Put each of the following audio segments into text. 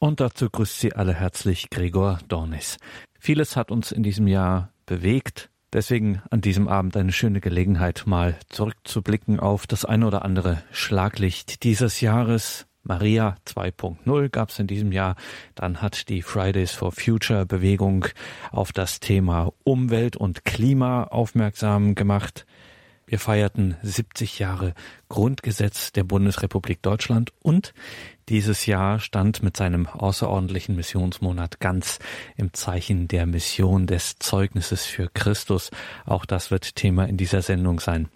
Und dazu grüßt Sie alle herzlich Gregor Dornis. Vieles hat uns in diesem Jahr bewegt. Deswegen an diesem Abend eine schöne Gelegenheit, mal zurückzublicken auf das ein oder andere Schlaglicht dieses Jahres. Maria 2.0 gab es in diesem Jahr. Dann hat die Fridays for Future Bewegung auf das Thema Umwelt und Klima aufmerksam gemacht. Wir feierten 70 Jahre Grundgesetz der Bundesrepublik Deutschland und dieses Jahr stand mit seinem außerordentlichen Missionsmonat ganz im Zeichen der Mission des Zeugnisses für Christus. Auch das wird Thema in dieser Sendung sein.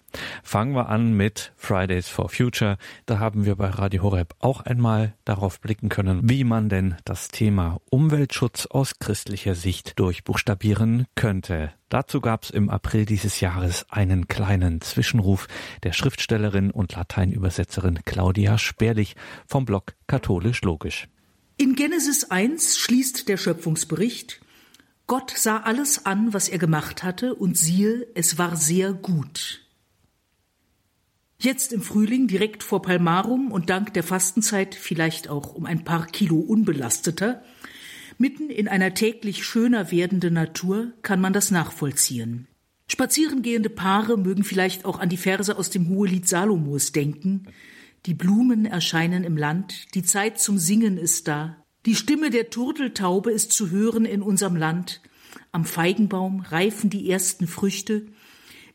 Fangen wir an mit Fridays for Future. Da haben wir bei Radio Horeb auch einmal darauf blicken können, wie man denn das Thema Umweltschutz aus christlicher Sicht durchbuchstabieren könnte. Dazu gab es im April dieses Jahres einen kleinen Zwischenruf der Schriftstellerin und Lateinübersetzerin Claudia Sperlich vom Blog Katholisch Logisch. In Genesis 1 schließt der Schöpfungsbericht Gott sah alles an, was er gemacht hatte, und siehe, es war sehr gut. Jetzt im Frühling, direkt vor Palmarum und dank der Fastenzeit vielleicht auch um ein paar Kilo unbelasteter, mitten in einer täglich schöner werdenden Natur kann man das nachvollziehen. Spazierengehende Paare mögen vielleicht auch an die Verse aus dem Hohelied Salomos denken. Die Blumen erscheinen im Land, die Zeit zum Singen ist da. Die Stimme der Turteltaube ist zu hören in unserem Land. Am Feigenbaum reifen die ersten Früchte.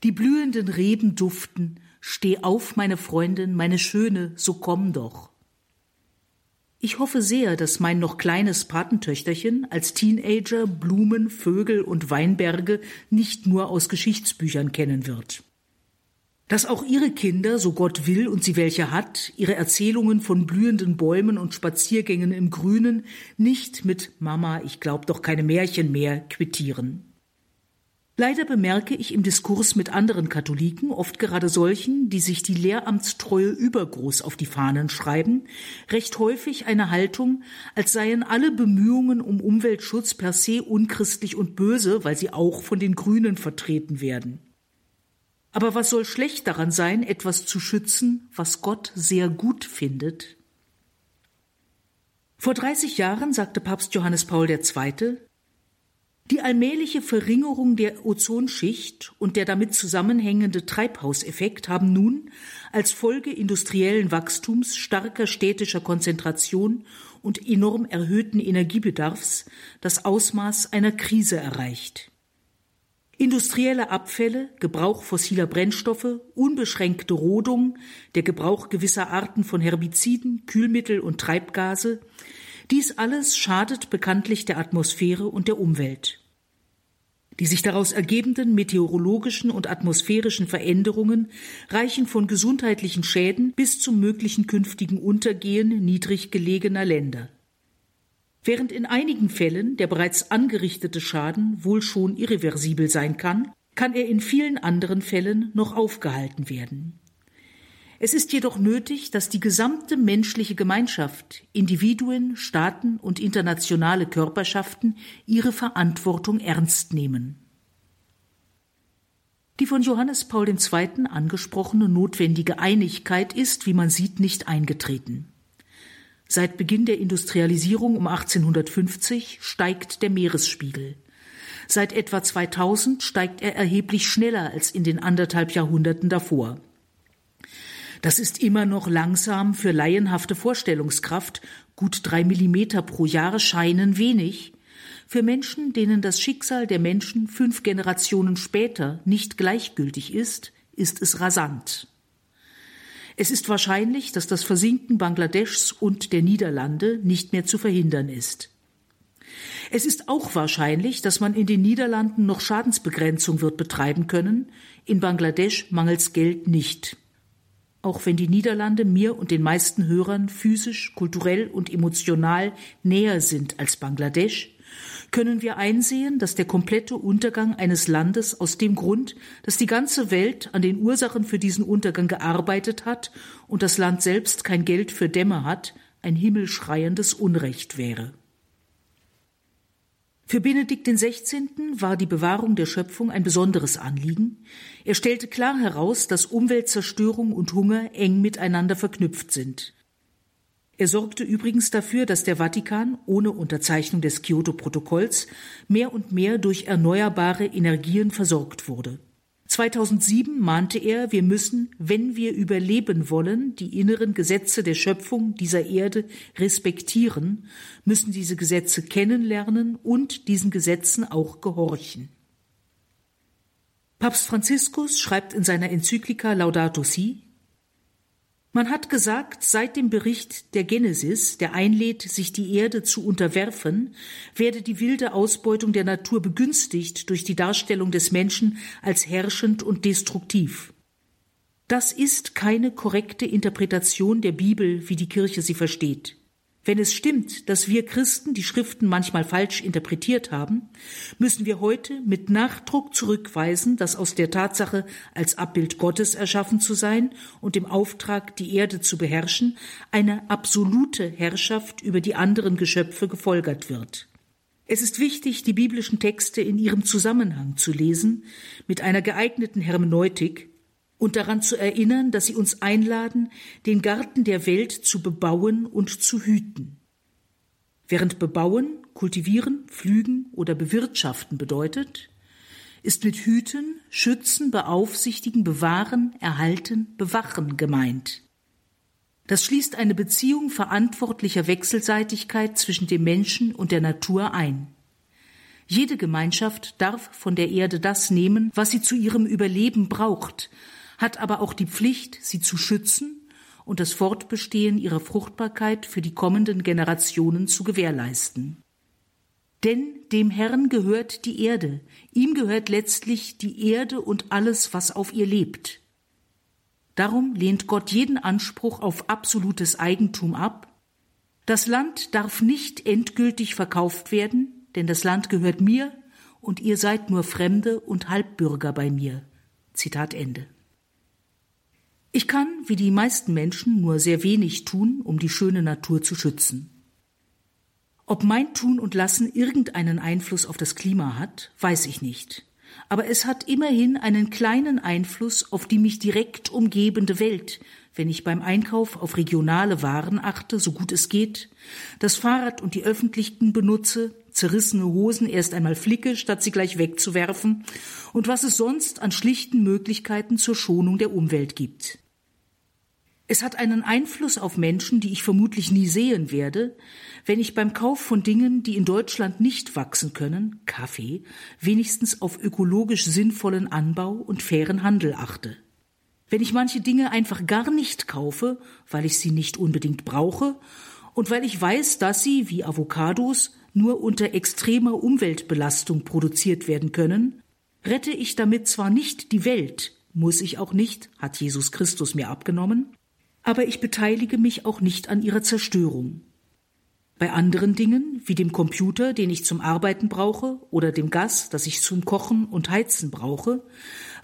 Die blühenden Reben duften. Steh auf, meine Freundin, meine Schöne, so komm doch. Ich hoffe sehr, dass mein noch kleines Patentöchterchen als Teenager Blumen, Vögel und Weinberge nicht nur aus Geschichtsbüchern kennen wird. Dass auch ihre Kinder, so Gott will und sie welche hat, ihre Erzählungen von blühenden Bäumen und Spaziergängen im Grünen nicht mit Mama, ich glaub doch keine Märchen mehr quittieren. Leider bemerke ich im Diskurs mit anderen Katholiken, oft gerade solchen, die sich die Lehramtstreue übergroß auf die Fahnen schreiben, recht häufig eine Haltung, als seien alle Bemühungen um Umweltschutz per se unchristlich und böse, weil sie auch von den Grünen vertreten werden. Aber was soll schlecht daran sein, etwas zu schützen, was Gott sehr gut findet? Vor 30 Jahren sagte Papst Johannes Paul II., die allmähliche Verringerung der Ozonschicht und der damit zusammenhängende Treibhauseffekt haben nun als Folge industriellen Wachstums, starker städtischer Konzentration und enorm erhöhten Energiebedarfs das Ausmaß einer Krise erreicht. Industrielle Abfälle, Gebrauch fossiler Brennstoffe, unbeschränkte Rodung, der Gebrauch gewisser Arten von Herbiziden, Kühlmittel und Treibgase, dies alles schadet bekanntlich der Atmosphäre und der Umwelt. Die sich daraus ergebenden meteorologischen und atmosphärischen Veränderungen reichen von gesundheitlichen Schäden bis zum möglichen künftigen Untergehen niedrig gelegener Länder. Während in einigen Fällen der bereits angerichtete Schaden wohl schon irreversibel sein kann, kann er in vielen anderen Fällen noch aufgehalten werden. Es ist jedoch nötig, dass die gesamte menschliche Gemeinschaft, Individuen, Staaten und internationale Körperschaften ihre Verantwortung ernst nehmen. Die von Johannes Paul II. angesprochene notwendige Einigkeit ist, wie man sieht, nicht eingetreten. Seit Beginn der Industrialisierung um 1850 steigt der Meeresspiegel. Seit etwa 2000 steigt er erheblich schneller als in den anderthalb Jahrhunderten davor. Das ist immer noch langsam für laienhafte Vorstellungskraft. Gut drei Millimeter pro Jahr scheinen wenig. Für Menschen, denen das Schicksal der Menschen fünf Generationen später nicht gleichgültig ist, ist es rasant. Es ist wahrscheinlich, dass das Versinken Bangladeschs und der Niederlande nicht mehr zu verhindern ist. Es ist auch wahrscheinlich, dass man in den Niederlanden noch Schadensbegrenzung wird betreiben können, in Bangladesch mangels Geld nicht. Auch wenn die Niederlande mir und den meisten Hörern physisch, kulturell und emotional näher sind als Bangladesch, können wir einsehen, dass der komplette Untergang eines Landes aus dem Grund, dass die ganze Welt an den Ursachen für diesen Untergang gearbeitet hat und das Land selbst kein Geld für Dämme hat, ein himmelschreiendes Unrecht wäre. Für Benedikt XVI. war die Bewahrung der Schöpfung ein besonderes Anliegen. Er stellte klar heraus, dass Umweltzerstörung und Hunger eng miteinander verknüpft sind. Er sorgte übrigens dafür, dass der Vatikan ohne Unterzeichnung des Kyoto-Protokolls mehr und mehr durch erneuerbare Energien versorgt wurde. 2007 mahnte er, wir müssen, wenn wir überleben wollen, die inneren Gesetze der Schöpfung dieser Erde respektieren, müssen diese Gesetze kennenlernen und diesen Gesetzen auch gehorchen. Papst Franziskus schreibt in seiner Enzyklika Laudato Si, man hat gesagt, seit dem Bericht der Genesis, der einlädt, sich die Erde zu unterwerfen, werde die wilde Ausbeutung der Natur begünstigt durch die Darstellung des Menschen als herrschend und destruktiv. Das ist keine korrekte Interpretation der Bibel, wie die Kirche sie versteht. Wenn es stimmt, dass wir Christen die Schriften manchmal falsch interpretiert haben, müssen wir heute mit Nachdruck zurückweisen, dass aus der Tatsache, als Abbild Gottes erschaffen zu sein und dem Auftrag, die Erde zu beherrschen, eine absolute Herrschaft über die anderen Geschöpfe gefolgert wird. Es ist wichtig, die biblischen Texte in ihrem Zusammenhang zu lesen, mit einer geeigneten Hermeneutik, und daran zu erinnern, dass sie uns einladen, den Garten der Welt zu bebauen und zu hüten. Während bebauen, kultivieren, pflügen oder bewirtschaften bedeutet, ist mit hüten, schützen, beaufsichtigen, bewahren, erhalten, bewachen gemeint. Das schließt eine Beziehung verantwortlicher Wechselseitigkeit zwischen dem Menschen und der Natur ein. Jede Gemeinschaft darf von der Erde das nehmen, was sie zu ihrem Überleben braucht, hat aber auch die Pflicht, sie zu schützen und das Fortbestehen ihrer Fruchtbarkeit für die kommenden Generationen zu gewährleisten. Denn dem Herrn gehört die Erde, ihm gehört letztlich die Erde und alles, was auf ihr lebt. Darum lehnt Gott jeden Anspruch auf absolutes Eigentum ab. Das Land darf nicht endgültig verkauft werden, denn das Land gehört mir und ihr seid nur Fremde und Halbbürger bei mir. Zitat Ende. Ich kann, wie die meisten Menschen, nur sehr wenig tun, um die schöne Natur zu schützen. Ob mein Tun und Lassen irgendeinen Einfluss auf das Klima hat, weiß ich nicht. Aber es hat immerhin einen kleinen Einfluss auf die mich direkt umgebende Welt, wenn ich beim Einkauf auf regionale Waren achte, so gut es geht, das Fahrrad und die öffentlichen benutze, zerrissene Hosen erst einmal flicke, statt sie gleich wegzuwerfen, und was es sonst an schlichten Möglichkeiten zur Schonung der Umwelt gibt. Es hat einen Einfluss auf Menschen, die ich vermutlich nie sehen werde, wenn ich beim Kauf von Dingen, die in Deutschland nicht wachsen können, Kaffee, wenigstens auf ökologisch sinnvollen Anbau und fairen Handel achte. Wenn ich manche Dinge einfach gar nicht kaufe, weil ich sie nicht unbedingt brauche und weil ich weiß, dass sie, wie Avocados, nur unter extremer Umweltbelastung produziert werden können, rette ich damit zwar nicht die Welt, muss ich auch nicht, hat Jesus Christus mir abgenommen, aber ich beteilige mich auch nicht an ihrer Zerstörung. Bei anderen Dingen, wie dem Computer, den ich zum Arbeiten brauche, oder dem Gas, das ich zum Kochen und Heizen brauche,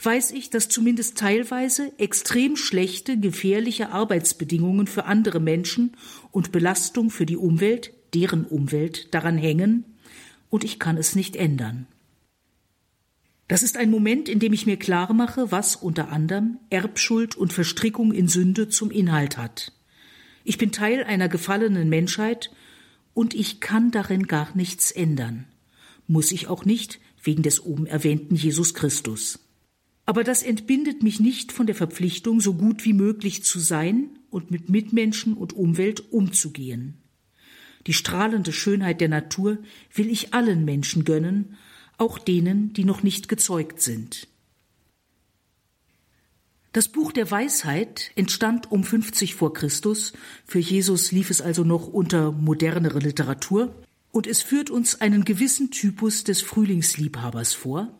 weiß ich, dass zumindest teilweise extrem schlechte, gefährliche Arbeitsbedingungen für andere Menschen und Belastung für die Umwelt, deren Umwelt, daran hängen, und ich kann es nicht ändern. Das ist ein Moment, in dem ich mir klar mache, was unter anderem Erbschuld und Verstrickung in Sünde zum Inhalt hat. Ich bin Teil einer gefallenen Menschheit und ich kann darin gar nichts ändern. Muss ich auch nicht, wegen des oben erwähnten Jesus Christus. Aber das entbindet mich nicht von der Verpflichtung, so gut wie möglich zu sein und mit Mitmenschen und Umwelt umzugehen. Die strahlende Schönheit der Natur will ich allen Menschen gönnen, auch denen, die noch nicht gezeugt sind. Das Buch der Weisheit entstand um 50 vor Christus. Für Jesus lief es also noch unter modernere Literatur. Und es führt uns einen gewissen Typus des Frühlingsliebhabers vor.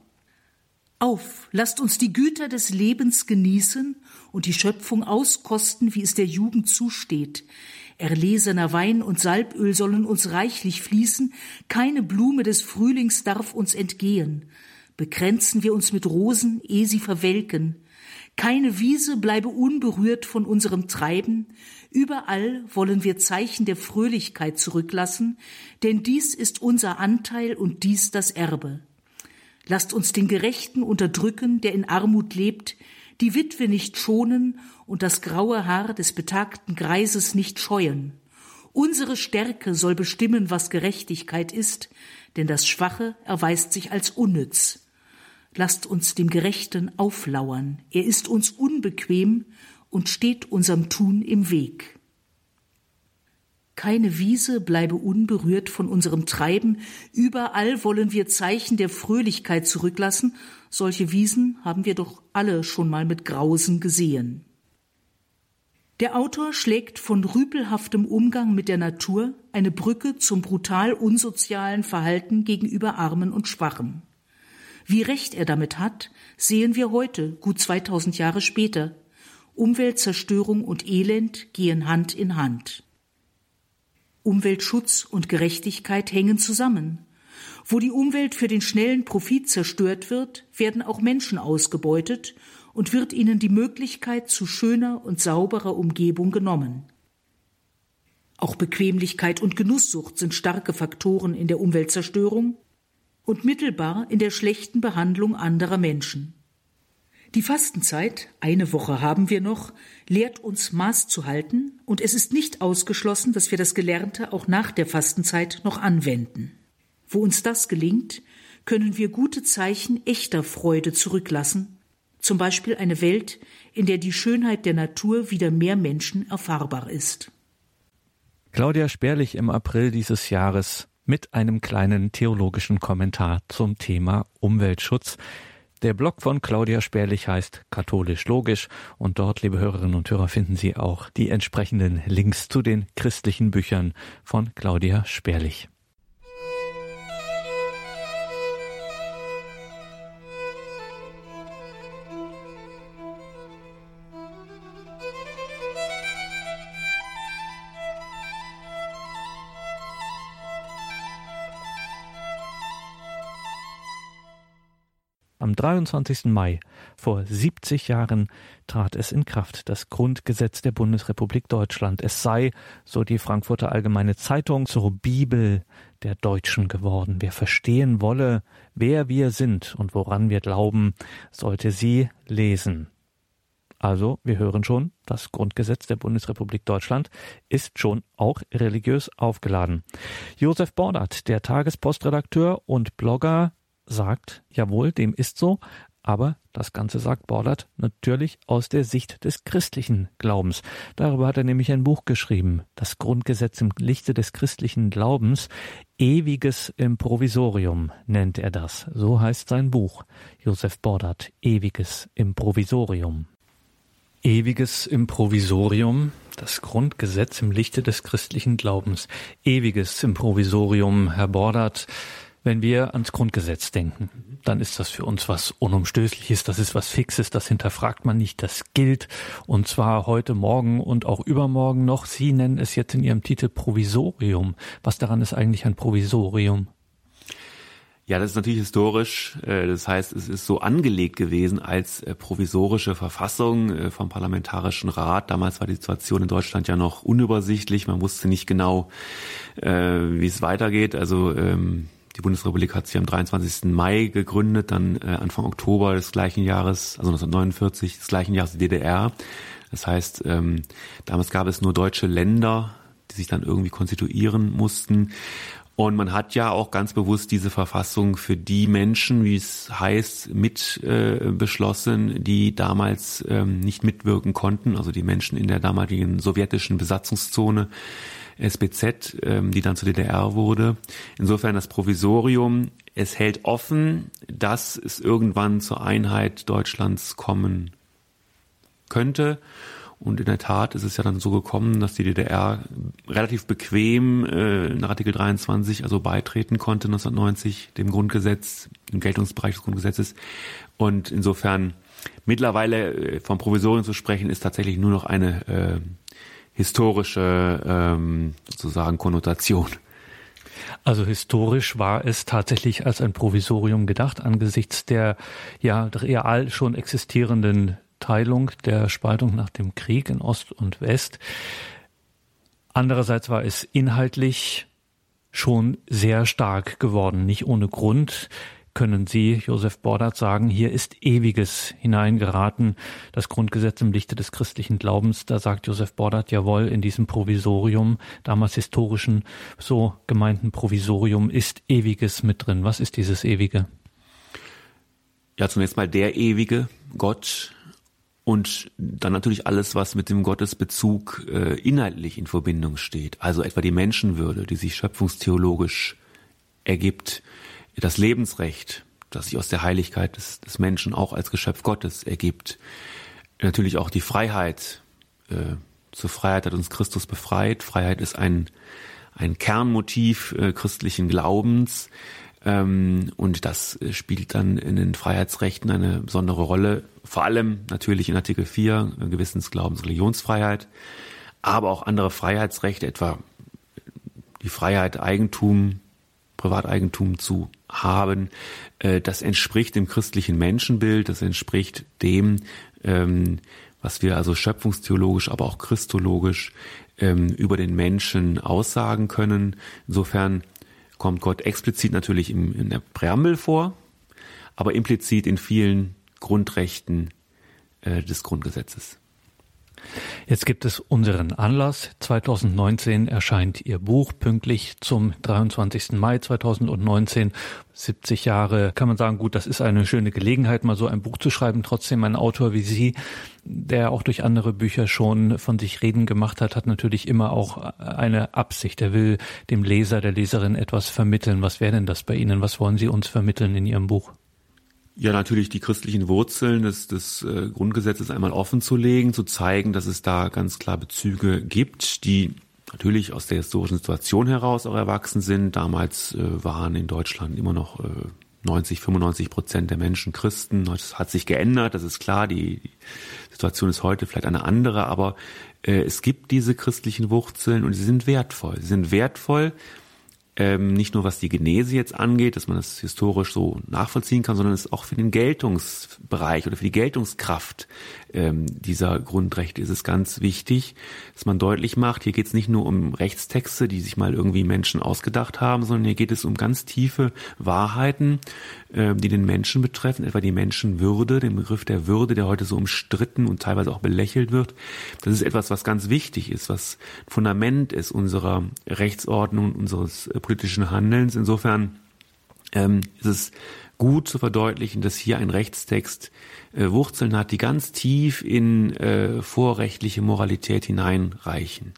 Auf, lasst uns die Güter des Lebens genießen und die Schöpfung auskosten, wie es der Jugend zusteht. Erlesener Wein und Salböl sollen uns reichlich fließen, keine Blume des Frühlings darf uns entgehen. Bekränzen wir uns mit Rosen, ehe sie verwelken. Keine Wiese bleibe unberührt von unserem Treiben. Überall wollen wir Zeichen der Fröhlichkeit zurücklassen, denn dies ist unser Anteil und dies das Erbe. Lasst uns den Gerechten unterdrücken, der in Armut lebt, die Witwe nicht schonen und das graue Haar des betagten Greises nicht scheuen. Unsere Stärke soll bestimmen, was Gerechtigkeit ist, denn das Schwache erweist sich als unnütz. Lasst uns dem Gerechten auflauern. Er ist uns unbequem und steht unserem Tun im Weg. Keine Wiese bleibe unberührt von unserem Treiben. Überall wollen wir Zeichen der Fröhlichkeit zurücklassen. Solche Wiesen haben wir doch alle schon mal mit Grausen gesehen. Der Autor schlägt von rüpelhaftem Umgang mit der Natur eine Brücke zum brutal unsozialen Verhalten gegenüber Armen und Schwachen. Wie recht er damit hat, sehen wir heute, gut 2000 Jahre später. Umweltzerstörung und Elend gehen Hand in Hand. Umweltschutz und Gerechtigkeit hängen zusammen. Wo die Umwelt für den schnellen Profit zerstört wird, werden auch Menschen ausgebeutet und wird ihnen die Möglichkeit zu schöner und sauberer Umgebung genommen. Auch Bequemlichkeit und Genusssucht sind starke Faktoren in der Umweltzerstörung und mittelbar in der schlechten Behandlung anderer Menschen. Die Fastenzeit, eine Woche haben wir noch, lehrt uns Maß zu halten, und es ist nicht ausgeschlossen, dass wir das Gelernte auch nach der Fastenzeit noch anwenden. Wo uns das gelingt, können wir gute Zeichen echter Freude zurücklassen, zum Beispiel eine Welt, in der die Schönheit der Natur wieder mehr Menschen erfahrbar ist. Claudia Sperlich im April dieses Jahres mit einem kleinen theologischen Kommentar zum Thema Umweltschutz. Der Blog von Claudia Sperlich heißt Katholisch Logisch und dort, liebe Hörerinnen und Hörer, finden Sie auch die entsprechenden Links zu den christlichen Büchern von Claudia Sperlich. Am 23. Mai vor 70 Jahren trat es in Kraft, das Grundgesetz der Bundesrepublik Deutschland. Es sei, so die Frankfurter Allgemeine Zeitung, zur Bibel der Deutschen geworden. Wer verstehen wolle, wer wir sind und woran wir glauben, sollte sie lesen. Also, wir hören schon, das Grundgesetz der Bundesrepublik Deutschland ist schon auch religiös aufgeladen. Josef Bordert, der Tagespostredakteur und Blogger, sagt, jawohl, dem ist so, aber das Ganze sagt Bordert natürlich aus der Sicht des christlichen Glaubens. Darüber hat er nämlich ein Buch geschrieben, das Grundgesetz im Lichte des christlichen Glaubens, Ewiges im Provisorium nennt er das. So heißt sein Buch, Josef Bordert, Ewiges im Provisorium. Ewiges im Provisorium, das Grundgesetz im Lichte des christlichen Glaubens. Ewiges im Provisorium, Herr Bordert. Wenn wir ans Grundgesetz denken, dann ist das für uns was Unumstößliches, das ist was Fixes, das hinterfragt man nicht, das gilt. Und zwar heute Morgen und auch übermorgen noch. Sie nennen es jetzt in Ihrem Titel Provisorium. Was daran ist eigentlich ein Provisorium? Ja, das ist natürlich historisch. Äh, das heißt, es ist so angelegt gewesen als äh, provisorische Verfassung äh, vom Parlamentarischen Rat. Damals war die Situation in Deutschland ja noch unübersichtlich. Man wusste nicht genau, wie es weitergeht. Also ähm, die Bundesrepublik hat sich am 23. Mai gegründet, dann äh, Anfang Oktober des gleichen Jahres, also 1949 des gleichen Jahres DDR. Das heißt, ähm, damals gab es nur deutsche Länder, die sich dann irgendwie konstituieren mussten. Und man hat ja auch ganz bewusst diese Verfassung für die Menschen, wie es heißt, mit äh, beschlossen, die damals ähm, nicht mitwirken konnten, also die Menschen in der damaligen sowjetischen Besatzungszone SBZ, ähm, die dann zur DDR wurde. Insofern das Provisorium, es hält offen, dass es irgendwann zur Einheit Deutschlands kommen könnte. Und in der Tat ist es ja dann so gekommen, dass die DDR relativ bequem äh, nach Artikel 23 also beitreten konnte 1990 dem Grundgesetz, dem Geltungsbereich des Grundgesetzes. Und insofern mittlerweile äh, vom Provisorium zu sprechen, ist tatsächlich nur noch eine äh, historische ähm, sozusagen Konnotation. Also historisch war es tatsächlich als ein Provisorium gedacht angesichts der ja real schon existierenden Teilung der Spaltung nach dem Krieg in Ost und West. Andererseits war es inhaltlich schon sehr stark geworden, nicht ohne Grund können Sie, Josef Bordert, sagen, hier ist Ewiges hineingeraten, das Grundgesetz im Lichte des christlichen Glaubens. Da sagt Josef Bordert, jawohl, in diesem Provisorium, damals historischen, so gemeinten Provisorium, ist Ewiges mit drin. Was ist dieses Ewige? Ja, zunächst mal der ewige Gott und dann natürlich alles, was mit dem Gottesbezug äh, inhaltlich in Verbindung steht. Also etwa die Menschenwürde, die sich schöpfungstheologisch ergibt, das Lebensrecht, das sich aus der Heiligkeit des, des Menschen auch als Geschöpf Gottes ergibt. Natürlich auch die Freiheit. Äh, zur Freiheit hat uns Christus befreit. Freiheit ist ein, ein Kernmotiv äh, christlichen Glaubens. Ähm, und das spielt dann in den Freiheitsrechten eine besondere Rolle. Vor allem natürlich in Artikel 4, äh, Gewissensglaubens, Religionsfreiheit, aber auch andere Freiheitsrechte, etwa die Freiheit, Eigentum, Privateigentum zu haben. Äh, das entspricht dem christlichen Menschenbild, das entspricht dem, ähm, was wir also schöpfungstheologisch, aber auch christologisch ähm, über den Menschen aussagen können. Insofern kommt Gott explizit natürlich im, in der Präambel vor, aber implizit in vielen Grundrechten äh, des Grundgesetzes. Jetzt gibt es unseren Anlass. 2019 erscheint Ihr Buch pünktlich zum 23. Mai 2019. 70 Jahre kann man sagen, gut, das ist eine schöne Gelegenheit, mal so ein Buch zu schreiben. Trotzdem ein Autor wie Sie, der auch durch andere Bücher schon von sich reden gemacht hat, hat natürlich immer auch eine Absicht. Er will dem Leser, der Leserin etwas vermitteln. Was wäre denn das bei Ihnen? Was wollen Sie uns vermitteln in Ihrem Buch? Ja, natürlich die christlichen Wurzeln des, des äh, Grundgesetzes einmal offen zu legen, zu zeigen, dass es da ganz klar Bezüge gibt, die natürlich aus der historischen Situation heraus auch erwachsen sind. Damals äh, waren in Deutschland immer noch äh, 90, 95 Prozent der Menschen Christen. Das hat sich geändert, das ist klar. Die, die Situation ist heute vielleicht eine andere, aber äh, es gibt diese christlichen Wurzeln und sie sind wertvoll. Sie sind wertvoll, ähm, nicht nur was die Genese jetzt angeht, dass man das historisch so nachvollziehen kann, sondern es auch für den Geltungsbereich oder für die Geltungskraft ähm, dieser Grundrechte ist es ganz wichtig, dass man deutlich macht, hier geht es nicht nur um Rechtstexte, die sich mal irgendwie Menschen ausgedacht haben, sondern hier geht es um ganz tiefe Wahrheiten, äh, die den Menschen betreffen, etwa die Menschenwürde, den Begriff der Würde, der heute so umstritten und teilweise auch belächelt wird. Das ist etwas, was ganz wichtig ist, was Fundament ist unserer Rechtsordnung, unseres äh, politischen Handelns. Insofern ähm, ist es gut zu verdeutlichen, dass hier ein Rechtstext äh, Wurzeln hat, die ganz tief in äh, vorrechtliche Moralität hineinreichen.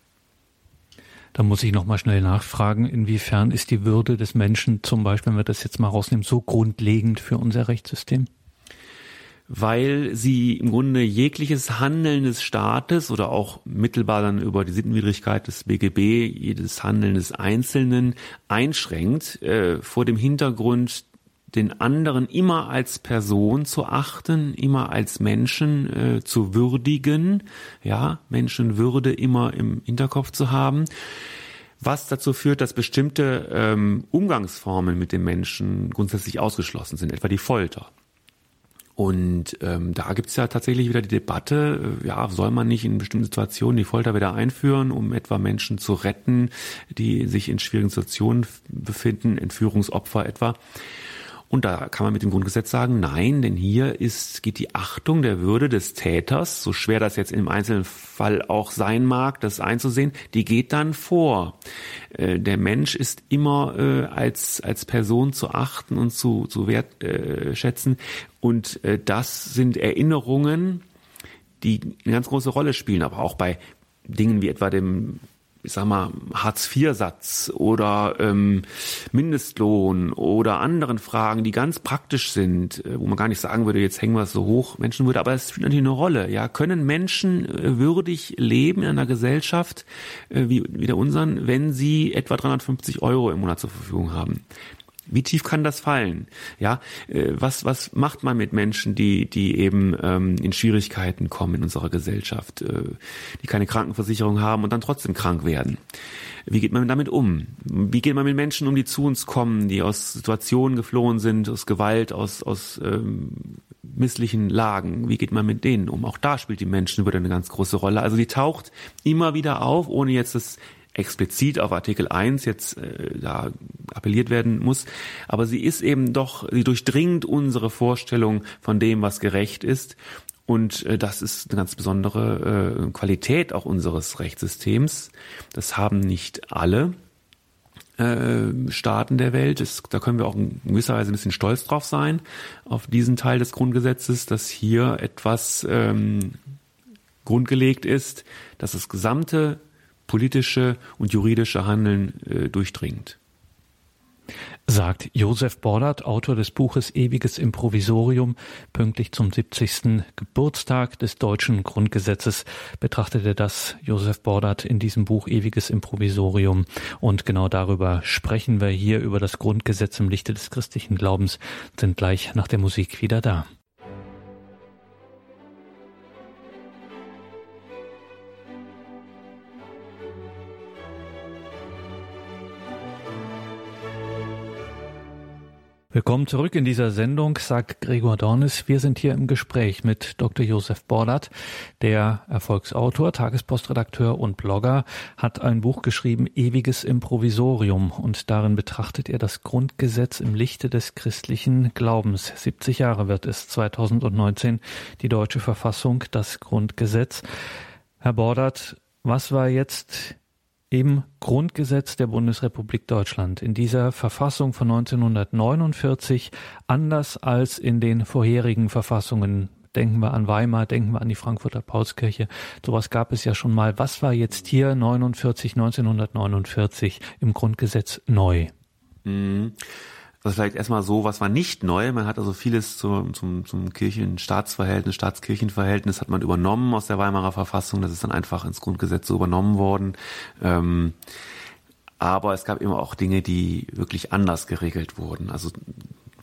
Da muss ich nochmal schnell nachfragen, inwiefern ist die Würde des Menschen zum Beispiel, wenn wir das jetzt mal rausnehmen, so grundlegend für unser Rechtssystem? Weil sie im Grunde jegliches Handeln des Staates oder auch mittelbar dann über die Sittenwidrigkeit des BGB, jedes Handeln des Einzelnen einschränkt, äh, vor dem Hintergrund den anderen immer als Person zu achten, immer als Menschen äh, zu würdigen, ja, Menschenwürde immer im Hinterkopf zu haben, was dazu führt, dass bestimmte ähm, Umgangsformen mit dem Menschen grundsätzlich ausgeschlossen sind, etwa die Folter. Und ähm, da gibt's ja tatsächlich wieder die Debatte, äh, ja, soll man nicht in bestimmten Situationen die Folter wieder einführen, um etwa Menschen zu retten, die sich in schwierigen Situationen befinden, Entführungsopfer etwa. Und da kann man mit dem Grundgesetz sagen, nein, denn hier ist, geht die Achtung der Würde des Täters, so schwer das jetzt im einzelnen Fall auch sein mag, das einzusehen, die geht dann vor. Äh, der Mensch ist immer äh, als, als Person zu achten und zu, zu wertschätzen. Und äh, das sind Erinnerungen, die eine ganz große Rolle spielen, aber auch bei Dingen wie etwa dem ich sag mal, Hartz-IV-Satz oder ähm, Mindestlohn oder anderen Fragen, die ganz praktisch sind, äh, wo man gar nicht sagen würde, jetzt hängen wir es so hoch, Menschen würde, aber es spielt natürlich eine Rolle. Ja, können Menschen äh, würdig leben in einer Gesellschaft äh, wie, wie der unseren, wenn sie etwa 350 Euro im Monat zur Verfügung haben? Wie tief kann das fallen? Ja, äh, was was macht man mit Menschen, die die eben ähm, in Schwierigkeiten kommen in unserer Gesellschaft, äh, die keine Krankenversicherung haben und dann trotzdem krank werden? Wie geht man damit um? Wie geht man mit Menschen um, die zu uns kommen, die aus Situationen geflohen sind, aus Gewalt, aus aus ähm, misslichen Lagen? Wie geht man mit denen um? Auch da spielt die Menschenwürde eine ganz große Rolle. Also die taucht immer wieder auf, ohne jetzt das explizit auf Artikel 1 jetzt äh, da appelliert werden muss. Aber sie ist eben doch, sie durchdringt unsere Vorstellung von dem, was gerecht ist. Und äh, das ist eine ganz besondere äh, Qualität auch unseres Rechtssystems. Das haben nicht alle äh, Staaten der Welt. Das, da können wir auch in gewisser Weise ein bisschen stolz drauf sein, auf diesen Teil des Grundgesetzes, dass hier etwas ähm, grundgelegt ist, dass das gesamte politische und juridische Handeln äh, durchdringt sagt Josef Bordert, Autor des Buches Ewiges Improvisorium. Pünktlich zum 70. Geburtstag des deutschen Grundgesetzes betrachtete das Josef Bordert in diesem Buch Ewiges Improvisorium. Und genau darüber sprechen wir hier über das Grundgesetz im Lichte des christlichen Glaubens, sind gleich nach der Musik wieder da. Willkommen zurück in dieser Sendung, sagt Gregor Dornis. Wir sind hier im Gespräch mit Dr. Josef Bordert, der Erfolgsautor, Tagespostredakteur und Blogger, hat ein Buch geschrieben, Ewiges Improvisorium, und darin betrachtet er das Grundgesetz im Lichte des christlichen Glaubens. 70 Jahre wird es 2019, die deutsche Verfassung, das Grundgesetz. Herr Bordert, was war jetzt im Grundgesetz der Bundesrepublik Deutschland, in dieser Verfassung von 1949, anders als in den vorherigen Verfassungen. Denken wir an Weimar, denken wir an die Frankfurter Paulskirche. Sowas gab es ja schon mal. Was war jetzt hier 49, 1949 im Grundgesetz neu? Mhm. Das ist vielleicht erstmal so, was war nicht neu. Man hat also vieles zum, zum, zum Kirchen-Staatsverhältnis, Staatskirchenverhältnis hat man übernommen aus der Weimarer Verfassung. Das ist dann einfach ins Grundgesetz so übernommen worden. Ähm, aber es gab immer auch Dinge, die wirklich anders geregelt wurden. Also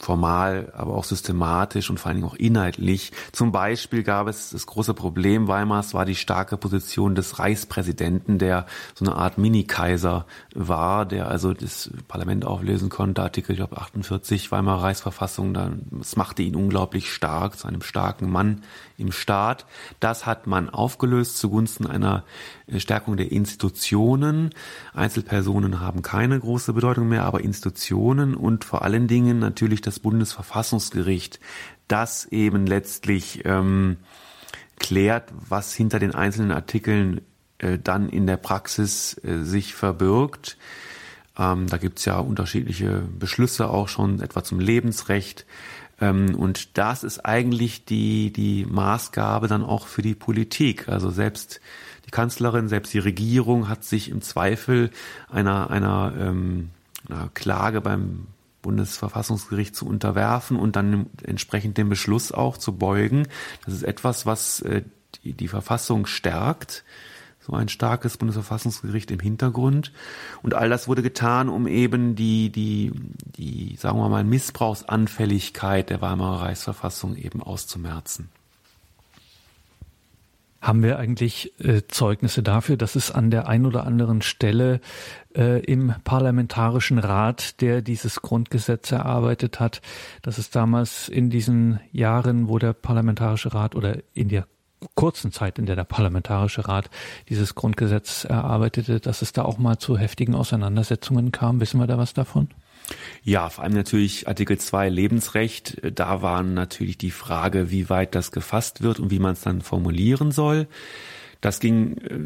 formal, aber auch systematisch und vor allen Dingen auch inhaltlich. Zum Beispiel gab es das große Problem Weimars war die starke Position des Reichspräsidenten, der so eine Art Mini-Kaiser war, der also das Parlament auflösen konnte. Artikel, ich glaube, 48 Weimarer Reichsverfassung, das machte ihn unglaublich stark, zu einem starken Mann im Staat. Das hat man aufgelöst zugunsten einer äh, Stärkung der Institutionen. Einzelpersonen haben keine große Bedeutung mehr, aber Institutionen und vor allen Dingen natürlich das Bundesverfassungsgericht, das eben letztlich ähm, klärt, was hinter den einzelnen Artikeln äh, dann in der Praxis äh, sich verbirgt. Ähm, da gibt's ja unterschiedliche Beschlüsse auch schon, etwa zum Lebensrecht. Ähm, und das ist eigentlich die, die Maßgabe dann auch für die Politik. Also selbst die Kanzlerin, selbst die Regierung hat sich im Zweifel einer, einer, ähm, einer Klage beim Bundesverfassungsgericht zu unterwerfen und dann entsprechend den Beschluss auch zu beugen. Das ist etwas, was äh, die, die Verfassung stärkt so ein starkes Bundesverfassungsgericht im Hintergrund. Und all das wurde getan, um eben die, die, die, sagen wir mal, Missbrauchsanfälligkeit der Weimarer Reichsverfassung eben auszumerzen. Haben wir eigentlich äh, Zeugnisse dafür, dass es an der einen oder anderen Stelle äh, im Parlamentarischen Rat, der dieses Grundgesetz erarbeitet hat, dass es damals in diesen Jahren, wo der Parlamentarische Rat oder in der kurzen Zeit, in der der Parlamentarische Rat dieses Grundgesetz erarbeitete, dass es da auch mal zu heftigen Auseinandersetzungen kam. Wissen wir da was davon? Ja, vor allem natürlich Artikel 2 Lebensrecht. Da war natürlich die Frage, wie weit das gefasst wird und wie man es dann formulieren soll. Das ging äh,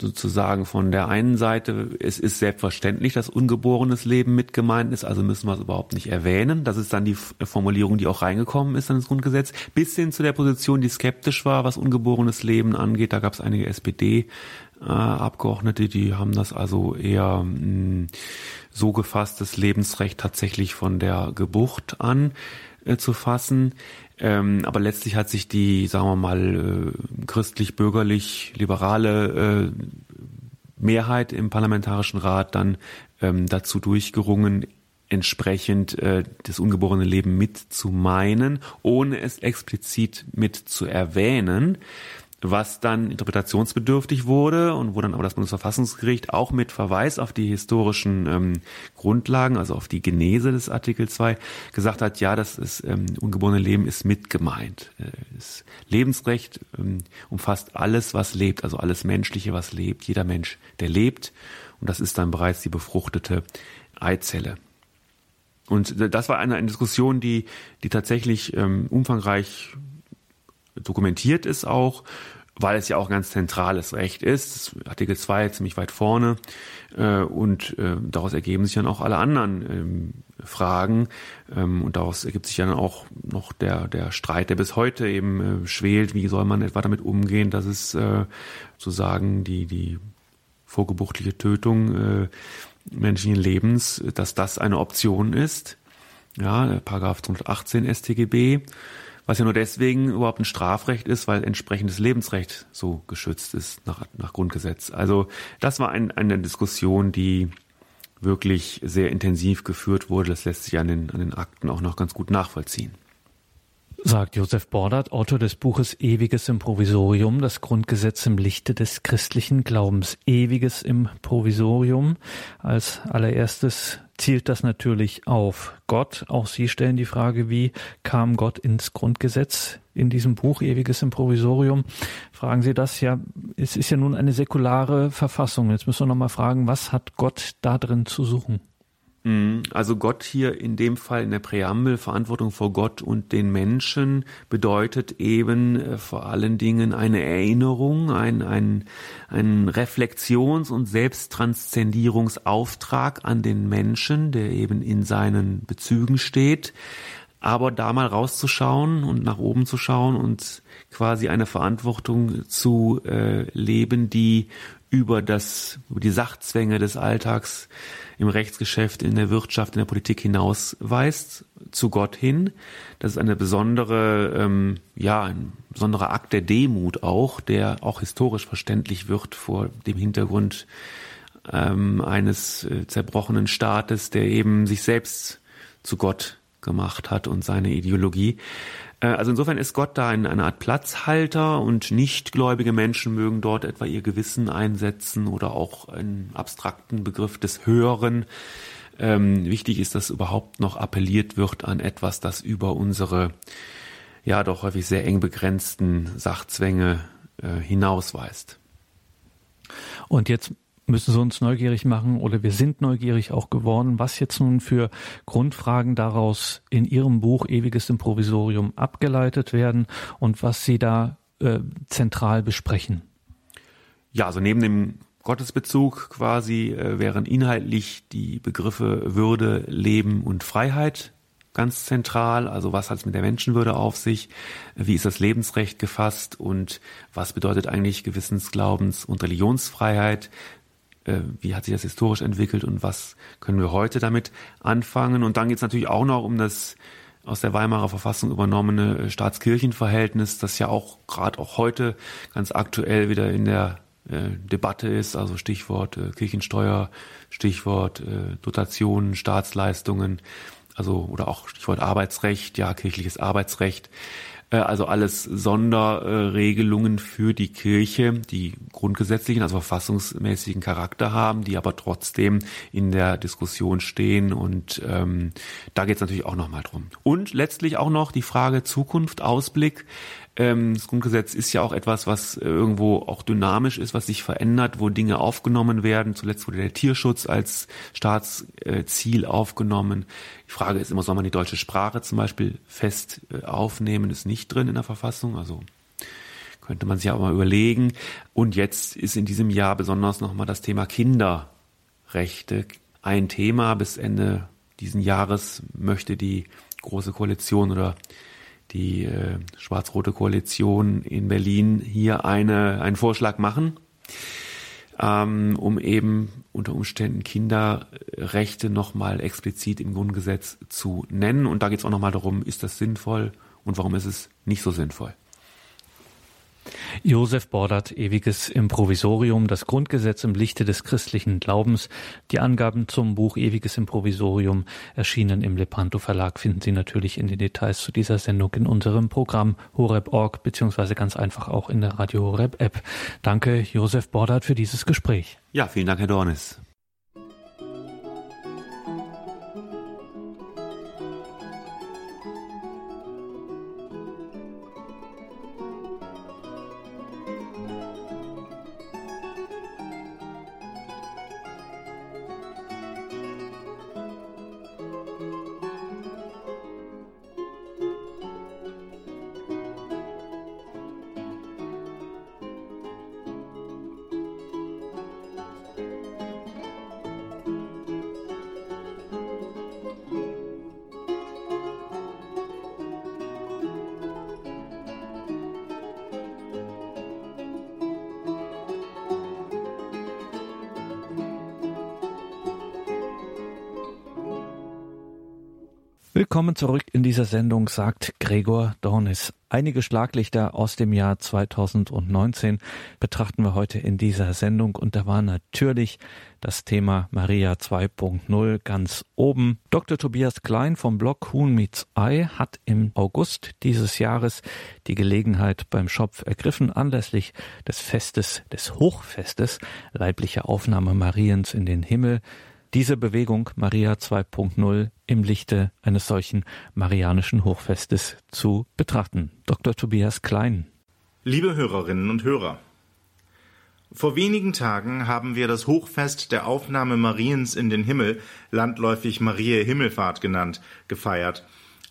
sozusagen von der einen Seite, es ist selbstverständlich, dass ungeborenes Leben mit gemeint ist, also müssen wir es überhaupt nicht erwähnen. Das ist dann die Formulierung, die auch reingekommen ist in das Grundgesetz, bis hin zu der Position, die skeptisch war, was ungeborenes Leben angeht. Da gab es einige SPD Abgeordnete, die haben das also eher mh, hm, so gefasst, das Lebensrecht tatsächlich von der Geburt an äh, zu fassen. Ähm, aber letztlich hat sich die, sagen wir mal, äh, christlich-bürgerlich-liberale äh, Mehrheit im Parlamentarischen Rat dann ähm, dazu durchgerungen, entsprechend äh, das ungeborene Leben mit zu meinen, ohne es explizit mit zu erwähnen was dann interpretationsbedürftig wurde und wo dann aber das Bundesverfassungsgericht auch mit Verweis auf die historischen ähm, Grundlagen, also auf die Genese des Artikel 2, gesagt hat, ja, das ist, ähm, ungeborene Leben ist mit gemeint. Äh, das Lebensrecht ähm, umfasst alles, was lebt, also alles Menschliche, was lebt, jeder Mensch, der lebt. Und das ist dann bereits die befruchtete Eizelle. Und das war eine, eine Diskussion, die, die tatsächlich ähm, umfangreich dokumentiert ist auch, weil es ja auch ein ganz zentrales Recht ist. Artikel 2 ziemlich weit vorne äh, und äh, daraus ergeben sich dann auch alle anderen ähm, Fragen ähm, und daraus ergibt sich dann auch noch der, der Streit, der bis heute eben äh, schwelt, wie soll man etwa damit umgehen, dass es sozusagen die, die vorgebuchtliche Tötung menschlichen Lebens, dass das eine Option ist. Ja, Paragraph 218 StGB, was ja nur deswegen überhaupt ein Strafrecht ist, weil entsprechendes Lebensrecht so geschützt ist nach, nach Grundgesetz. Also das war ein, eine Diskussion, die wirklich sehr intensiv geführt wurde. Das lässt sich an den, an den Akten auch noch ganz gut nachvollziehen sagt Josef Bordert, Autor des Buches Ewiges im Provisorium, das Grundgesetz im Lichte des christlichen Glaubens. Ewiges im Provisorium. Als allererstes zielt das natürlich auf Gott. Auch Sie stellen die Frage, wie kam Gott ins Grundgesetz in diesem Buch Ewiges im Provisorium? Fragen Sie das ja, es ist ja nun eine säkulare Verfassung. Jetzt müssen wir nochmal fragen, was hat Gott da drin zu suchen? Also Gott hier in dem Fall in der Präambel, Verantwortung vor Gott und den Menschen, bedeutet eben äh, vor allen Dingen eine Erinnerung, ein, ein, ein Reflexions- und Selbsttranszendierungsauftrag an den Menschen, der eben in seinen Bezügen steht. Aber da mal rauszuschauen und nach oben zu schauen und quasi eine Verantwortung zu äh, leben, die über das, über die Sachzwänge des Alltags im Rechtsgeschäft, in der Wirtschaft, in der Politik hinausweist, zu Gott hin. Das ist eine besondere, ähm, ja, ein besonderer Akt der Demut auch, der auch historisch verständlich wird vor dem Hintergrund ähm, eines äh, zerbrochenen Staates, der eben sich selbst zu Gott gemacht hat und seine Ideologie. Äh, also insofern ist Gott da eine Art Platzhalter und nichtgläubige Menschen mögen dort etwa ihr Gewissen einsetzen oder auch einen abstrakten Begriff des Höheren. Ähm, wichtig ist, dass überhaupt noch appelliert wird an etwas, das über unsere ja doch häufig sehr eng begrenzten Sachzwänge äh, hinausweist. Und jetzt müssen sie uns neugierig machen oder wir sind neugierig auch geworden, was jetzt nun für Grundfragen daraus in Ihrem Buch Ewiges im Provisorium abgeleitet werden und was Sie da äh, zentral besprechen. Ja, also neben dem Gottesbezug quasi äh, wären inhaltlich die Begriffe Würde, Leben und Freiheit ganz zentral. Also was hat es mit der Menschenwürde auf sich? Wie ist das Lebensrecht gefasst? Und was bedeutet eigentlich Gewissensglaubens- und Religionsfreiheit? Äh, wie hat sich das historisch entwickelt und was können wir heute damit anfangen. Und dann geht es natürlich auch noch um das aus der Weimarer Verfassung übernommene äh, Staatskirchenverhältnis, das ja auch gerade auch heute ganz aktuell wieder in der äh, Debatte ist, also Stichwort äh, Kirchensteuer, Stichwort äh, Dotationen, Staatsleistungen, also oder auch Stichwort Arbeitsrecht, ja, kirchliches Arbeitsrecht. Äh, also alles Sonderregelungen für die Kirche, die grundgesetzlichen, also verfassungsmäßigen Charakter haben, die aber trotzdem in der Diskussion stehen. Und ähm, da geht es natürlich auch nochmal drum. Und letztlich auch noch die Frage Zukunft, Ausblick. Ähm, das Grundgesetz ist ja auch etwas, was irgendwo auch dynamisch ist, was sich verändert, wo Dinge aufgenommen werden. Zuletzt wurde der Tierschutz als Staatsziel aufgenommen. Die Frage ist immer, soll man die deutsche Sprache zum Beispiel fest äh, aufnehmen? Ist nicht drin in der Verfassung. Also könnte man sich auch mal überlegen. Und jetzt ist in diesem Jahr besonders nochmal das Thema Kinderrechte ein Thema. Bis Ende diesen Jahres möchte die Große Koalition oder die äh, schwarz-rote Koalition in Berlin hier eine, einen Vorschlag machen, ähm, um eben unter Umständen Kinderrechte nochmal explizit im Grundgesetz zu nennen. Und da geht es auch nochmal darum, ist das sinnvoll und warum ist es nicht so sinnvoll. Josef Bordert, Ewiges im Provisorium, das Grundgesetz im Lichte des christlichen Glaubens. Die Angaben zum Buch Ewiges im Provisorium erschienen im Lepanto Verlag finden Sie natürlich in den Details zu dieser Sendung in unserem Programm horeb.org beziehungsweise ganz einfach auch in der Radio Horeb App. Danke, Josef Bordert, für dieses Gespräch. Ja, vielen Dank, Herr Dornis. Willkommen zurück in dieser Sendung, sagt Gregor Dornis. Einige Schlaglichter aus dem Jahr 2019 betrachten wir heute in dieser Sendung und da war natürlich das Thema Maria 2.0 ganz oben. Dr. Tobias Klein vom Blog Huhn Meets Ei hat im August dieses Jahres die Gelegenheit beim Schopf ergriffen, anlässlich des Festes, des Hochfestes, leibliche Aufnahme Mariens in den Himmel, diese Bewegung Maria 2.0 im Lichte eines solchen marianischen Hochfestes zu betrachten. Dr. Tobias Klein. Liebe Hörerinnen und Hörer, vor wenigen Tagen haben wir das Hochfest der Aufnahme Mariens in den Himmel, landläufig Mariä Himmelfahrt genannt, gefeiert.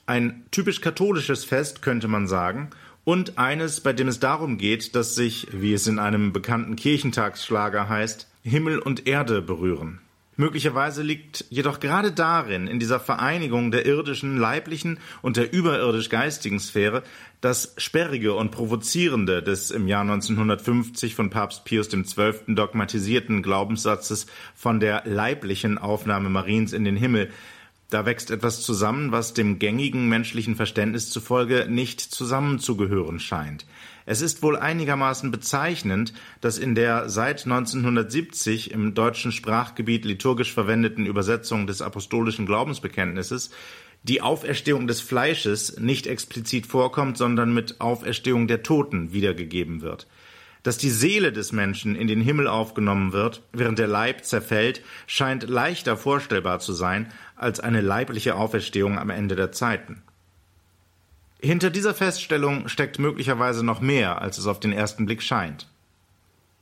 Ein typisch katholisches Fest, könnte man sagen, und eines, bei dem es darum geht, dass sich, wie es in einem bekannten Kirchentagsschlager heißt, Himmel und Erde berühren. Möglicherweise liegt jedoch gerade darin, in dieser Vereinigung der irdischen, leiblichen und der überirdisch geistigen Sphäre, das Sperrige und Provozierende des im Jahr 1950 von Papst Pius XII. dogmatisierten Glaubenssatzes von der leiblichen Aufnahme Mariens in den Himmel, da wächst etwas zusammen, was dem gängigen menschlichen Verständnis zufolge nicht zusammenzugehören scheint. Es ist wohl einigermaßen bezeichnend, dass in der seit 1970 im deutschen Sprachgebiet liturgisch verwendeten Übersetzung des apostolischen Glaubensbekenntnisses die Auferstehung des Fleisches nicht explizit vorkommt, sondern mit Auferstehung der Toten wiedergegeben wird. Dass die Seele des Menschen in den Himmel aufgenommen wird, während der Leib zerfällt, scheint leichter vorstellbar zu sein als eine leibliche Auferstehung am Ende der Zeiten. Hinter dieser Feststellung steckt möglicherweise noch mehr, als es auf den ersten Blick scheint.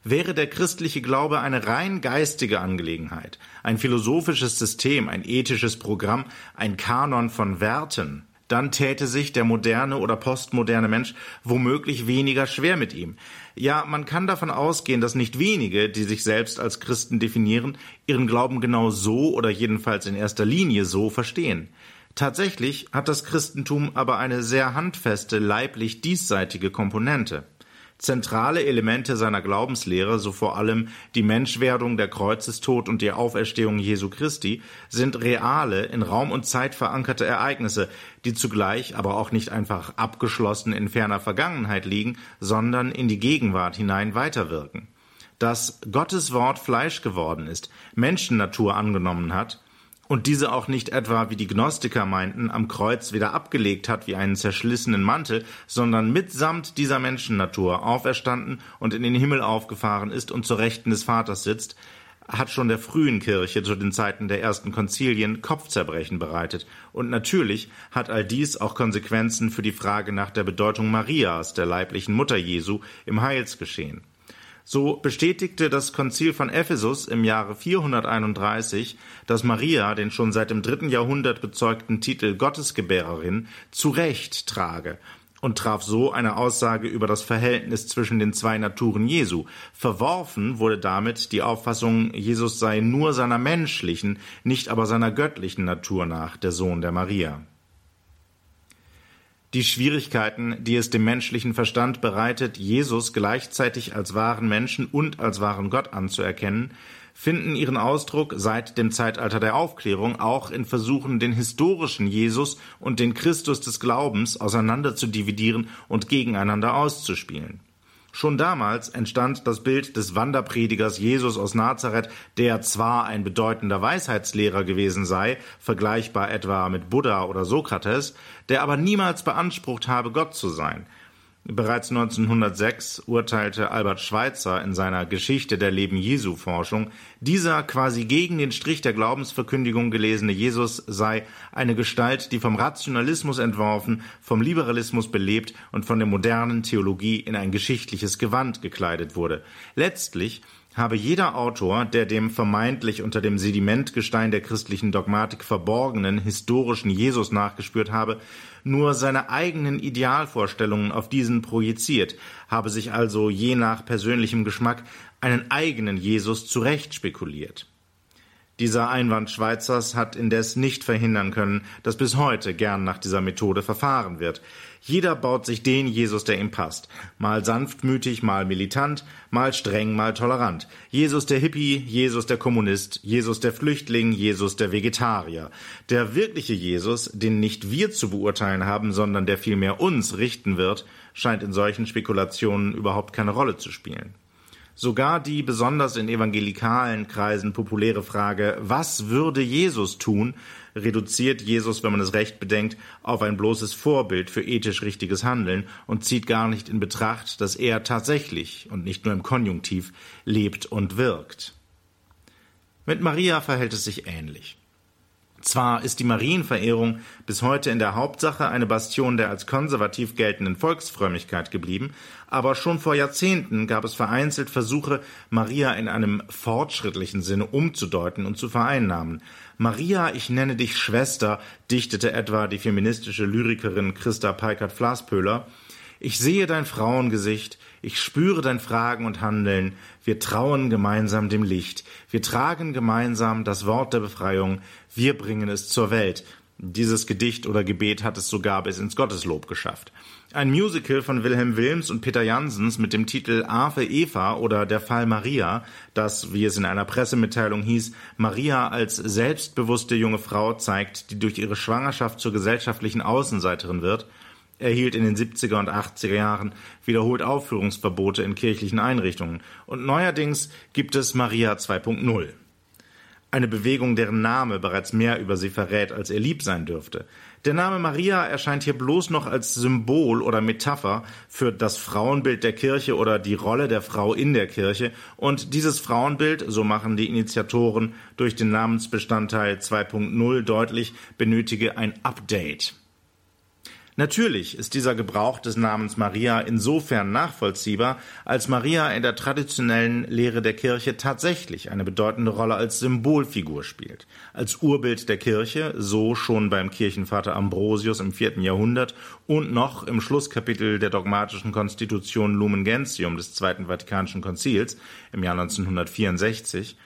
Wäre der christliche Glaube eine rein geistige Angelegenheit, ein philosophisches System, ein ethisches Programm, ein Kanon von Werten, dann täte sich der moderne oder postmoderne Mensch womöglich weniger schwer mit ihm. Ja, man kann davon ausgehen, dass nicht wenige, die sich selbst als Christen definieren, ihren Glauben genau so oder jedenfalls in erster Linie so verstehen. Tatsächlich hat das Christentum aber eine sehr handfeste leiblich diesseitige Komponente. Zentrale Elemente seiner Glaubenslehre, so vor allem die Menschwerdung, der Kreuzestod und die Auferstehung Jesu Christi, sind reale, in Raum und Zeit verankerte Ereignisse, die zugleich aber auch nicht einfach abgeschlossen in ferner Vergangenheit liegen, sondern in die Gegenwart hinein weiterwirken. Dass Gottes Wort Fleisch geworden ist, Menschennatur angenommen hat, und diese auch nicht etwa, wie die Gnostiker meinten, am Kreuz wieder abgelegt hat wie einen zerschlissenen Mantel, sondern mitsamt dieser Menschennatur auferstanden und in den Himmel aufgefahren ist und zur Rechten des Vaters sitzt, hat schon der frühen Kirche zu den Zeiten der ersten Konzilien Kopfzerbrechen bereitet. Und natürlich hat all dies auch Konsequenzen für die Frage nach der Bedeutung Marias, der leiblichen Mutter Jesu, im Heilsgeschehen. So bestätigte das Konzil von Ephesus im Jahre 431, dass Maria den schon seit dem dritten Jahrhundert bezeugten Titel Gottesgebärerin zu Recht trage und traf so eine Aussage über das Verhältnis zwischen den zwei Naturen Jesu. Verworfen wurde damit die Auffassung, Jesus sei nur seiner menschlichen, nicht aber seiner göttlichen Natur nach der Sohn der Maria. Die Schwierigkeiten, die es dem menschlichen Verstand bereitet, Jesus gleichzeitig als wahren Menschen und als wahren Gott anzuerkennen, finden ihren Ausdruck seit dem Zeitalter der Aufklärung auch in Versuchen, den historischen Jesus und den Christus des Glaubens auseinander zu dividieren und gegeneinander auszuspielen. Schon damals entstand das Bild des Wanderpredigers Jesus aus Nazareth, der zwar ein bedeutender Weisheitslehrer gewesen sei, vergleichbar etwa mit Buddha oder Sokrates, der aber niemals beansprucht habe, Gott zu sein. Bereits 1906 urteilte Albert Schweitzer in seiner Geschichte der Leben Jesu Forschung, dieser quasi gegen den Strich der Glaubensverkündigung gelesene Jesus sei eine Gestalt, die vom Rationalismus entworfen, vom Liberalismus belebt und von der modernen Theologie in ein geschichtliches Gewand gekleidet wurde. Letztlich habe jeder Autor, der dem vermeintlich unter dem Sedimentgestein der christlichen Dogmatik verborgenen historischen Jesus nachgespürt habe, nur seine eigenen Idealvorstellungen auf diesen projiziert, habe sich also je nach persönlichem Geschmack einen eigenen Jesus zurecht spekuliert. Dieser Einwand Schweizers hat indes nicht verhindern können, dass bis heute gern nach dieser Methode verfahren wird. Jeder baut sich den Jesus, der ihm passt. Mal sanftmütig, mal militant, mal streng, mal tolerant. Jesus der Hippie, Jesus der Kommunist, Jesus der Flüchtling, Jesus der Vegetarier. Der wirkliche Jesus, den nicht wir zu beurteilen haben, sondern der vielmehr uns richten wird, scheint in solchen Spekulationen überhaupt keine Rolle zu spielen. Sogar die besonders in evangelikalen Kreisen populäre Frage, was würde Jesus tun, reduziert Jesus, wenn man es recht bedenkt, auf ein bloßes Vorbild für ethisch richtiges Handeln und zieht gar nicht in Betracht, dass er tatsächlich und nicht nur im Konjunktiv lebt und wirkt. Mit Maria verhält es sich ähnlich. Zwar ist die Marienverehrung bis heute in der Hauptsache eine Bastion der als konservativ geltenden Volksfrömmigkeit geblieben, aber schon vor Jahrzehnten gab es vereinzelt Versuche, Maria in einem fortschrittlichen Sinne umzudeuten und zu vereinnahmen. Maria, ich nenne dich Schwester, dichtete etwa die feministische Lyrikerin Christa Peikert-Flaspöhler. Ich sehe dein Frauengesicht, ich spüre dein Fragen und Handeln, wir trauen gemeinsam dem Licht, wir tragen gemeinsam das Wort der Befreiung, wir bringen es zur Welt. Dieses Gedicht oder Gebet hat es sogar bis ins Gotteslob geschafft. Ein Musical von Wilhelm Wilms und Peter Jansens mit dem Titel Ave Eva oder Der Fall Maria, das, wie es in einer Pressemitteilung hieß, Maria als selbstbewusste junge Frau zeigt, die durch ihre Schwangerschaft zur gesellschaftlichen Außenseiterin wird, erhielt in den 70er und 80er Jahren wiederholt Aufführungsverbote in kirchlichen Einrichtungen. Und neuerdings gibt es Maria 2.0. Eine Bewegung, deren Name bereits mehr über sie verrät, als ihr lieb sein dürfte. Der Name Maria erscheint hier bloß noch als Symbol oder Metapher für das Frauenbild der Kirche oder die Rolle der Frau in der Kirche. Und dieses Frauenbild, so machen die Initiatoren durch den Namensbestandteil 2.0 deutlich, benötige ein Update. Natürlich ist dieser Gebrauch des Namens Maria insofern nachvollziehbar, als Maria in der traditionellen Lehre der Kirche tatsächlich eine bedeutende Rolle als Symbolfigur spielt. Als Urbild der Kirche, so schon beim Kirchenvater Ambrosius im vierten Jahrhundert und noch im Schlusskapitel der dogmatischen Konstitution Lumen Gentium des Zweiten Vatikanischen Konzils im Jahr 1964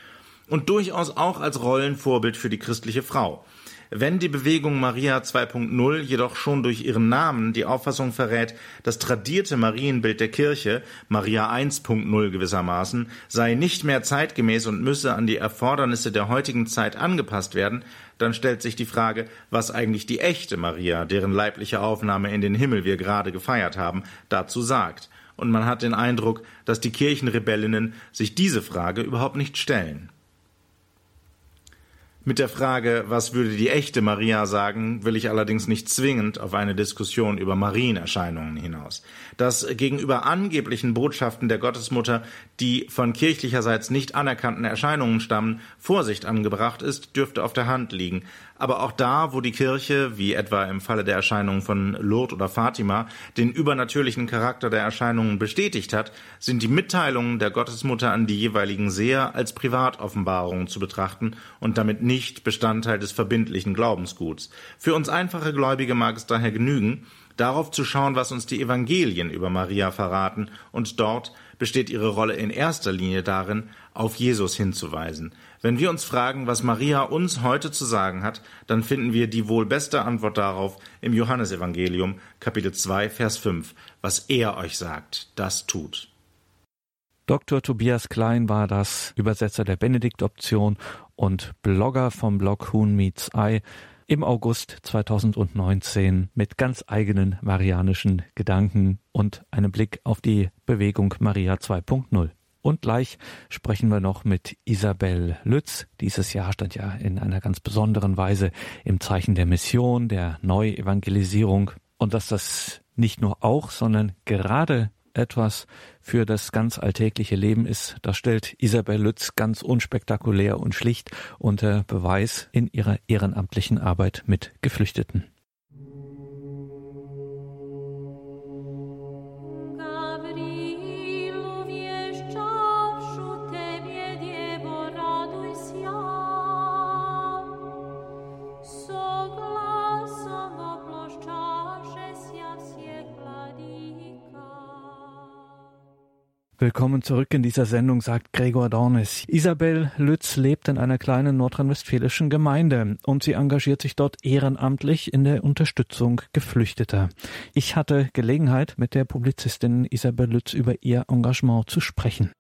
und durchaus auch als Rollenvorbild für die christliche Frau. Wenn die Bewegung Maria 2.0 jedoch schon durch ihren Namen die Auffassung verrät, das tradierte Marienbild der Kirche, Maria 1.0 gewissermaßen, sei nicht mehr zeitgemäß und müsse an die Erfordernisse der heutigen Zeit angepasst werden, dann stellt sich die Frage, was eigentlich die echte Maria, deren leibliche Aufnahme in den Himmel wir gerade gefeiert haben, dazu sagt. Und man hat den Eindruck, dass die Kirchenrebellinnen sich diese Frage überhaupt nicht stellen. Mit der Frage, was würde die echte Maria sagen, will ich allerdings nicht zwingend auf eine Diskussion über Marienerscheinungen hinaus. Dass gegenüber angeblichen Botschaften der Gottesmutter, die von kirchlicherseits nicht anerkannten Erscheinungen stammen, Vorsicht angebracht ist, dürfte auf der Hand liegen. Aber auch da, wo die Kirche, wie etwa im Falle der Erscheinungen von Lourdes oder Fatima, den übernatürlichen Charakter der Erscheinungen bestätigt hat, sind die Mitteilungen der Gottesmutter an die jeweiligen Seher als Privatoffenbarungen zu betrachten und damit nicht Bestandteil des verbindlichen Glaubensguts. Für uns einfache Gläubige mag es daher genügen, darauf zu schauen, was uns die Evangelien über Maria verraten, und dort besteht ihre Rolle in erster Linie darin, auf Jesus hinzuweisen. Wenn wir uns fragen, was Maria uns heute zu sagen hat, dann finden wir die wohl beste Antwort darauf im Johannesevangelium, Kapitel 2, Vers 5. Was er euch sagt, das tut. Dr. Tobias Klein war das, Übersetzer der Benedikt-Option und Blogger vom Blog Huhn Meets Eye im August 2019 mit ganz eigenen marianischen Gedanken und einem Blick auf die Bewegung Maria 2.0. Und gleich sprechen wir noch mit Isabel Lütz. Dieses Jahr stand ja in einer ganz besonderen Weise im Zeichen der Mission, der Neuevangelisierung. Und dass das nicht nur auch, sondern gerade etwas für das ganz alltägliche Leben ist, das stellt Isabel Lütz ganz unspektakulär und schlicht unter Beweis in ihrer ehrenamtlichen Arbeit mit Geflüchteten. Willkommen zurück in dieser Sendung, sagt Gregor Dornes. Isabel Lütz lebt in einer kleinen nordrhein-westfälischen Gemeinde und sie engagiert sich dort ehrenamtlich in der Unterstützung Geflüchteter. Ich hatte Gelegenheit, mit der Publizistin Isabel Lütz über ihr Engagement zu sprechen.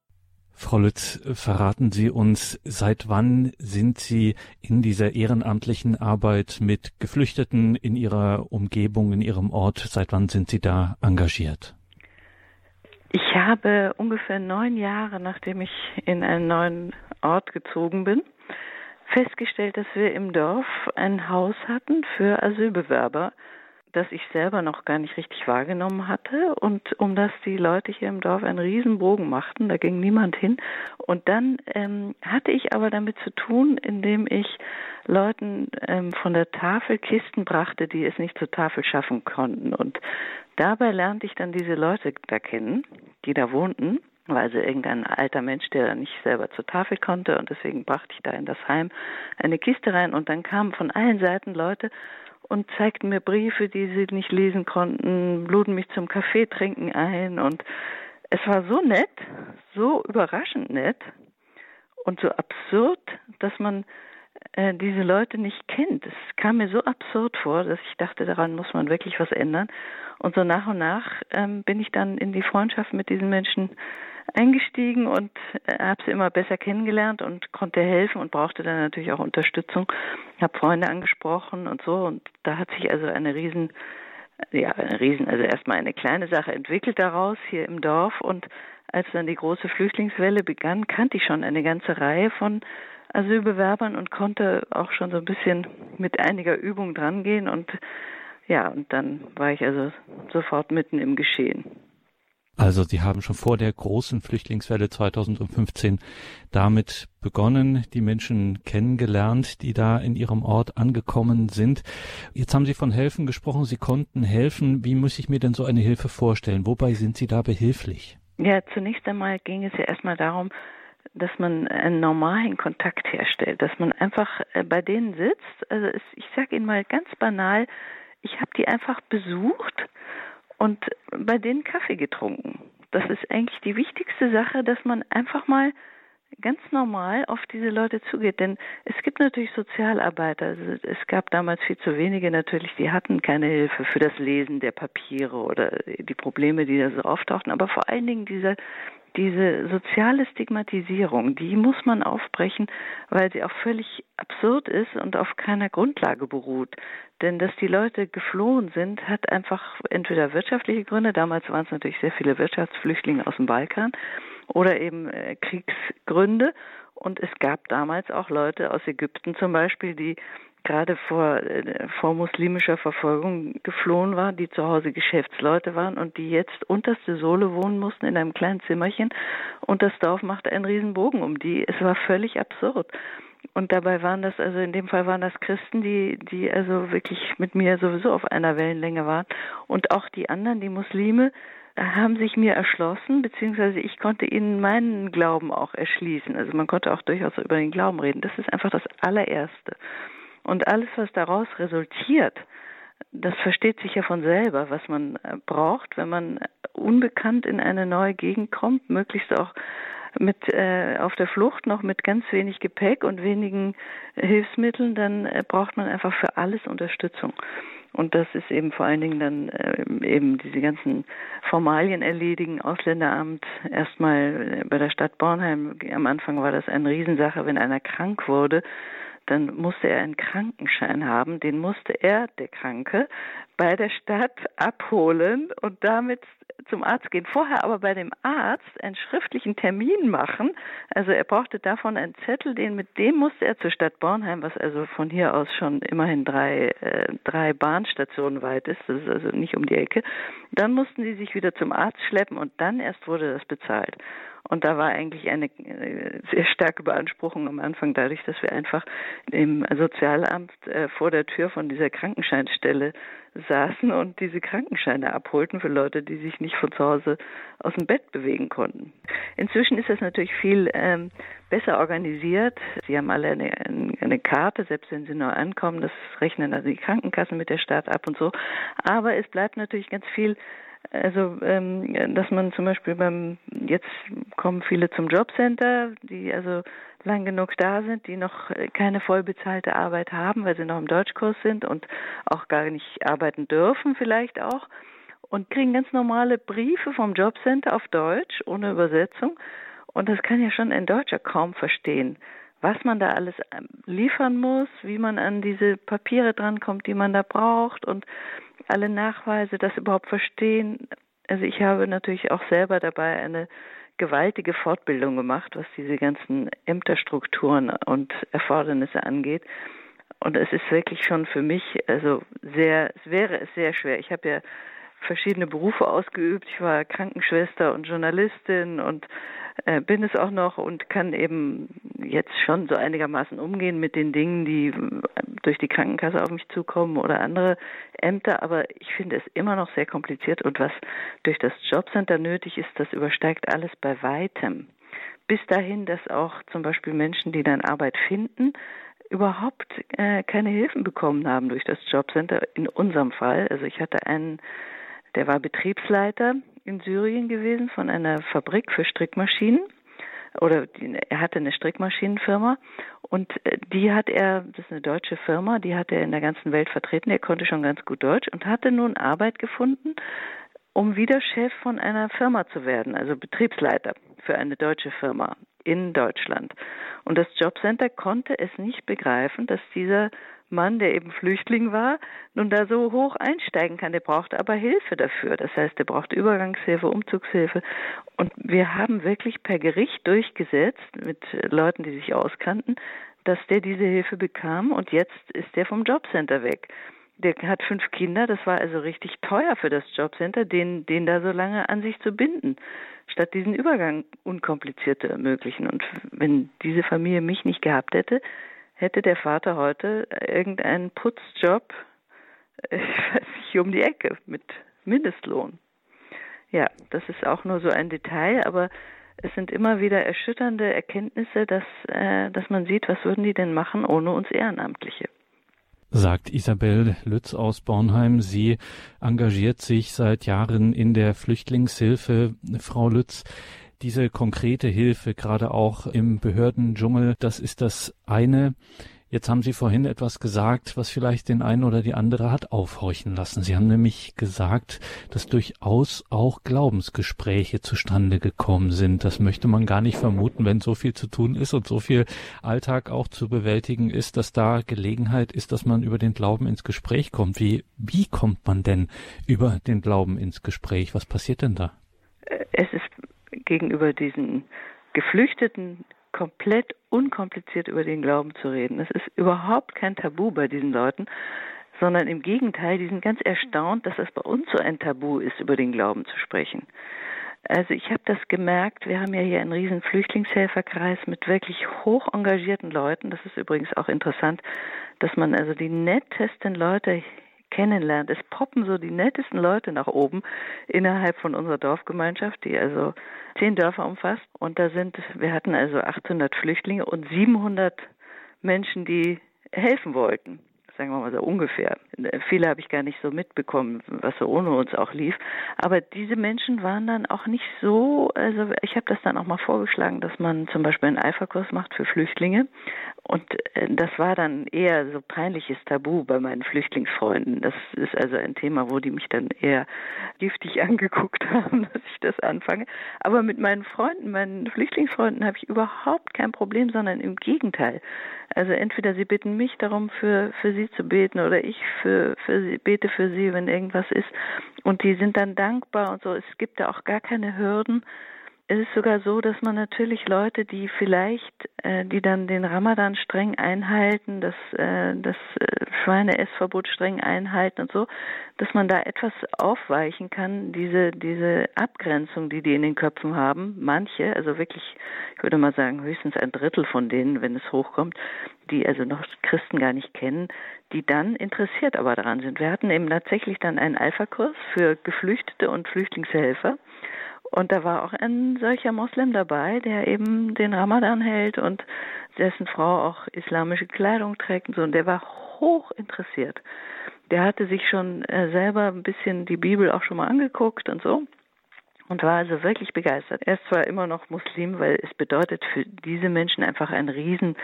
Frau Lütz, verraten Sie uns, seit wann sind Sie in dieser ehrenamtlichen Arbeit mit Geflüchteten in Ihrer Umgebung, in Ihrem Ort, seit wann sind Sie da engagiert? Ich habe ungefähr neun Jahre, nachdem ich in einen neuen Ort gezogen bin, festgestellt, dass wir im Dorf ein Haus hatten für Asylbewerber, das ich selber noch gar nicht richtig wahrgenommen hatte und um das die Leute hier im Dorf einen Riesenbogen machten, da ging niemand hin. Und dann ähm, hatte ich aber damit zu tun, indem ich Leuten ähm, von der Tafel Kisten brachte, die es nicht zur Tafel schaffen konnten. Und dabei lernte ich dann diese Leute da kennen, die da wohnten weil sie irgendein alter Mensch, der nicht selber zur Tafel konnte und deswegen brachte ich da in das Heim eine Kiste rein und dann kamen von allen Seiten Leute und zeigten mir Briefe, die sie nicht lesen konnten, luden mich zum Kaffee trinken ein und es war so nett, so überraschend nett und so absurd, dass man äh, diese Leute nicht kennt. Es kam mir so absurd vor, dass ich dachte, daran muss man wirklich was ändern. Und so nach und nach ähm, bin ich dann in die Freundschaft mit diesen Menschen eingestiegen und äh, habe sie immer besser kennengelernt und konnte helfen und brauchte dann natürlich auch Unterstützung. Habe Freunde angesprochen und so und da hat sich also eine riesen ja, eine riesen, also erstmal eine kleine Sache entwickelt daraus hier im Dorf und als dann die große Flüchtlingswelle begann, kannte ich schon eine ganze Reihe von Asylbewerbern und konnte auch schon so ein bisschen mit einiger Übung drangehen und ja, und dann war ich also sofort mitten im Geschehen. Also Sie haben schon vor der großen Flüchtlingswelle 2015 damit begonnen, die Menschen kennengelernt, die da in Ihrem Ort angekommen sind. Jetzt haben Sie von helfen gesprochen, Sie konnten helfen. Wie muss ich mir denn so eine Hilfe vorstellen? Wobei sind Sie da behilflich? Ja, zunächst einmal ging es ja erstmal darum, dass man einen normalen Kontakt herstellt, dass man einfach äh, bei denen sitzt. Also ich sage Ihnen mal ganz banal, ich habe die einfach besucht und bei denen Kaffee getrunken. Das ist eigentlich die wichtigste Sache, dass man einfach mal ganz normal auf diese Leute zugeht. Denn es gibt natürlich Sozialarbeiter. Also es gab damals viel zu wenige natürlich, die hatten keine Hilfe für das Lesen der Papiere oder die Probleme, die da so auftauchten. Aber vor allen Dingen dieser diese soziale Stigmatisierung, die muss man aufbrechen, weil sie auch völlig absurd ist und auf keiner Grundlage beruht. Denn dass die Leute geflohen sind, hat einfach entweder wirtschaftliche Gründe, damals waren es natürlich sehr viele Wirtschaftsflüchtlinge aus dem Balkan, oder eben äh, Kriegsgründe. Und es gab damals auch Leute aus Ägypten zum Beispiel, die gerade vor, äh, vor muslimischer Verfolgung geflohen waren, die zu Hause Geschäftsleute waren und die jetzt unterste Sohle wohnen mussten in einem kleinen Zimmerchen und das Dorf machte einen Riesenbogen um die. Es war völlig absurd. Und dabei waren das, also in dem Fall waren das Christen, die, die also wirklich mit mir sowieso auf einer Wellenlänge waren. Und auch die anderen, die Muslime, haben sich mir erschlossen, beziehungsweise ich konnte ihnen meinen Glauben auch erschließen. Also man konnte auch durchaus über den Glauben reden. Das ist einfach das allererste. Und alles, was daraus resultiert, das versteht sich ja von selber, was man äh, braucht, wenn man unbekannt in eine neue Gegend kommt, möglichst auch mit äh, auf der Flucht noch mit ganz wenig Gepäck und wenigen Hilfsmitteln, dann äh, braucht man einfach für alles Unterstützung. Und das ist eben vor allen Dingen dann äh, eben diese ganzen Formalien erledigen, Ausländeramt, erstmal bei der Stadt Bornheim. Am Anfang war das eine Riesensache, wenn einer krank wurde, dann musste er einen Krankenschein haben, den musste er, der Kranke, bei der Stadt abholen und damit zum Arzt gehen. Vorher aber bei dem Arzt einen schriftlichen Termin machen. Also er brauchte davon einen Zettel, den mit dem musste er zur Stadt Bornheim, was also von hier aus schon immerhin drei, äh, drei Bahnstationen weit ist. Das ist also nicht um die Ecke. Dann mussten sie sich wieder zum Arzt schleppen und dann erst wurde das bezahlt. Und da war eigentlich eine äh, sehr starke Beanspruchung am Anfang, dadurch, dass wir einfach im Sozialamt äh, vor der Tür von dieser Krankenscheinstelle saßen und diese Krankenscheine abholten für Leute, die sich nicht von zu Hause aus dem Bett bewegen konnten. Inzwischen ist das natürlich viel ähm, besser organisiert. Sie haben alle eine, eine Karte, selbst wenn sie neu ankommen, das rechnen also die Krankenkassen mit der Stadt ab und so. Aber es bleibt natürlich ganz viel Also, ähm, dass man zum Beispiel beim, jetzt kommen viele zum Jobcenter, die also lang genug da sind, die noch keine vollbezahlte Arbeit haben, weil sie noch im Deutschkurs sind und auch gar nicht arbeiten dürfen vielleicht auch und kriegen ganz normale Briefe vom Jobcenter auf Deutsch ohne Übersetzung. Und das kann ja schon ein Deutscher kaum verstehen, was man da alles ähm, liefern muss, wie man an diese Papiere drankommt, die man da braucht und alle Nachweise, das überhaupt verstehen. Also ich habe natürlich auch selber dabei eine gewaltige Fortbildung gemacht, was diese ganzen Ämterstrukturen und Erfordernisse angeht. Und es ist wirklich schon für mich, also sehr, es wäre es sehr schwer. Ich habe ja verschiedene Berufe ausgeübt. Ich war Krankenschwester und Journalistin und äh, bin es auch noch und kann eben jetzt schon so einigermaßen umgehen mit den Dingen, die äh, durch die Krankenkasse auf mich zukommen oder andere Ämter. Aber ich finde es immer noch sehr kompliziert und was durch das Jobcenter nötig ist, das übersteigt alles bei weitem. Bis dahin, dass auch zum Beispiel Menschen, die dann Arbeit finden, überhaupt äh, keine Hilfen bekommen haben durch das Jobcenter. In unserem Fall, also ich hatte einen der war Betriebsleiter in Syrien gewesen von einer Fabrik für Strickmaschinen oder die, er hatte eine Strickmaschinenfirma und äh, die hat er, das ist eine deutsche Firma, die hat er in der ganzen Welt vertreten. Er konnte schon ganz gut Deutsch und hatte nun Arbeit gefunden, um wieder Chef von einer Firma zu werden, also Betriebsleiter für eine deutsche Firma in Deutschland. Und das Jobcenter konnte es nicht begreifen, dass dieser Mann, der eben Flüchtling war, nun da so hoch einsteigen kann. Der brauchte aber Hilfe dafür. Das heißt, er brauchte Übergangshilfe, Umzugshilfe. Und wir haben wirklich per Gericht durchgesetzt mit Leuten, die sich auskannten, dass der diese Hilfe bekam und jetzt ist der vom Jobcenter weg. Der hat fünf Kinder, das war also richtig teuer für das Jobcenter, den, den da so lange an sich zu binden, statt diesen Übergang unkompliziert zu ermöglichen. Und wenn diese Familie mich nicht gehabt hätte, hätte der Vater heute irgendeinen Putzjob, ich weiß nicht, um die Ecke mit Mindestlohn. Ja, das ist auch nur so ein Detail, aber es sind immer wieder erschütternde Erkenntnisse, dass, äh, dass man sieht, was würden die denn machen ohne uns Ehrenamtliche. Sagt Isabel Lütz aus Bornheim. Sie engagiert sich seit Jahren in der Flüchtlingshilfe. Frau Lütz, diese konkrete Hilfe, gerade auch im Behördendschungel, das ist das eine. Jetzt haben Sie vorhin etwas gesagt, was vielleicht den einen oder die andere hat aufhorchen lassen. Sie haben nämlich gesagt, dass durchaus auch Glaubensgespräche zustande gekommen sind. Das möchte man gar nicht vermuten, wenn so viel zu tun ist und so viel Alltag auch zu bewältigen ist, dass da Gelegenheit ist, dass man über den Glauben ins Gespräch kommt. Wie, wie kommt man denn über den Glauben ins Gespräch? Was passiert denn da? Es ist gegenüber diesen Geflüchteten komplett unkompliziert über den Glauben zu reden. Es ist überhaupt kein Tabu bei diesen Leuten, sondern im Gegenteil, die sind ganz erstaunt, dass es bei uns so ein Tabu ist, über den Glauben zu sprechen. Also ich habe das gemerkt, wir haben ja hier einen riesen Flüchtlingshelferkreis mit wirklich hoch engagierten Leuten. Das ist übrigens auch interessant, dass man also die nettesten Leute kennenlernt. Es poppen so die nettesten Leute nach oben innerhalb von unserer Dorfgemeinschaft, die also zehn Dörfer umfasst. Und da sind, wir hatten also 800 Flüchtlinge und 700 Menschen, die helfen wollten sagen wir mal so ungefähr. Viele habe ich gar nicht so mitbekommen, was so ohne uns auch lief. Aber diese Menschen waren dann auch nicht so, also ich habe das dann auch mal vorgeschlagen, dass man zum Beispiel einen Alpha-Kurs macht für Flüchtlinge. Und äh, das war dann eher so peinliches Tabu bei meinen Flüchtlingsfreunden. Das ist also ein Thema, wo die mich dann eher giftig angeguckt haben, dass ich das anfange. Aber mit meinen Freunden, meinen Flüchtlingsfreunden habe ich überhaupt kein Problem, sondern im Gegenteil. Also entweder sie bitten mich darum, für, für sie zu beten oder ich für, für sie, bete für sie, wenn irgendwas ist. Und die sind dann dankbar und so. Es gibt da auch gar keine Hürden. Es ist sogar so, dass man natürlich Leute, die vielleicht, äh, die dann den Ramadan streng einhalten, das, äh, das äh, Schweineessverbot streng einhalten und so, dass man da etwas aufweichen kann, diese, diese Abgrenzung, die die in den Köpfen haben, manche, also wirklich, ich würde mal sagen, höchstens ein Drittel von denen, wenn es hochkommt, die also noch Christen gar nicht kennen, die dann interessiert aber daran sind. Wir hatten eben tatsächlich dann einen Alpha-Kurs für Geflüchtete und Flüchtlingshelfer und da war auch ein solcher Moslem dabei, der eben den Ramadan hält und dessen Frau auch islamische Kleidung trägt und so. Und der war hoch interessiert. der hatte sich schon äh, selber ein bisschen die Bibel auch schon mal angeguckt und so und war also wirklich begeistert. Er ist zwar immer noch Muslim, weil es bedeutet für diese Menschen einfach ein Riesen,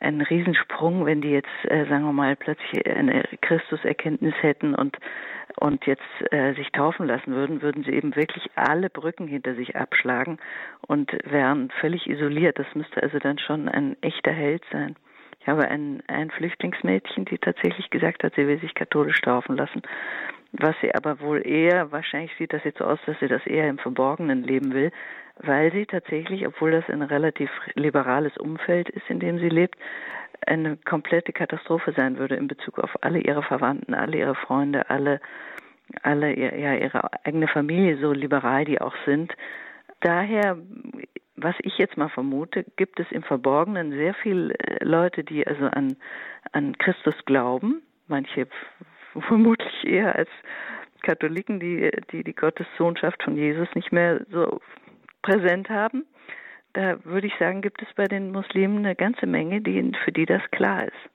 ein Riesensprung, wenn die jetzt, äh, sagen wir mal, plötzlich eine Christuserkenntnis hätten und und jetzt äh, sich taufen lassen würden, würden sie eben wirklich alle Brücken hinter sich abschlagen und wären völlig isoliert. Das müsste also dann schon ein echter Held sein. Ich habe ein, ein Flüchtlingsmädchen, die tatsächlich gesagt hat, sie will sich katholisch taufen lassen. Was sie aber wohl eher, wahrscheinlich sieht das jetzt so aus, dass sie das eher im Verborgenen leben will, weil sie tatsächlich, obwohl das ein relativ liberales Umfeld ist, in dem sie lebt, eine komplette Katastrophe sein würde in Bezug auf alle ihre Verwandten, alle ihre Freunde, alle, alle ja, ihre eigene Familie, so liberal die auch sind. Daher was ich jetzt mal vermute, gibt es im Verborgenen sehr viele äh, Leute, die also an, an Christus glauben, manche vermutlich eher als Katholiken, die, die die Gottessohnschaft von Jesus nicht mehr so präsent haben. Da würde ich sagen, gibt es bei den Muslimen eine ganze Menge, die, für die das klar ist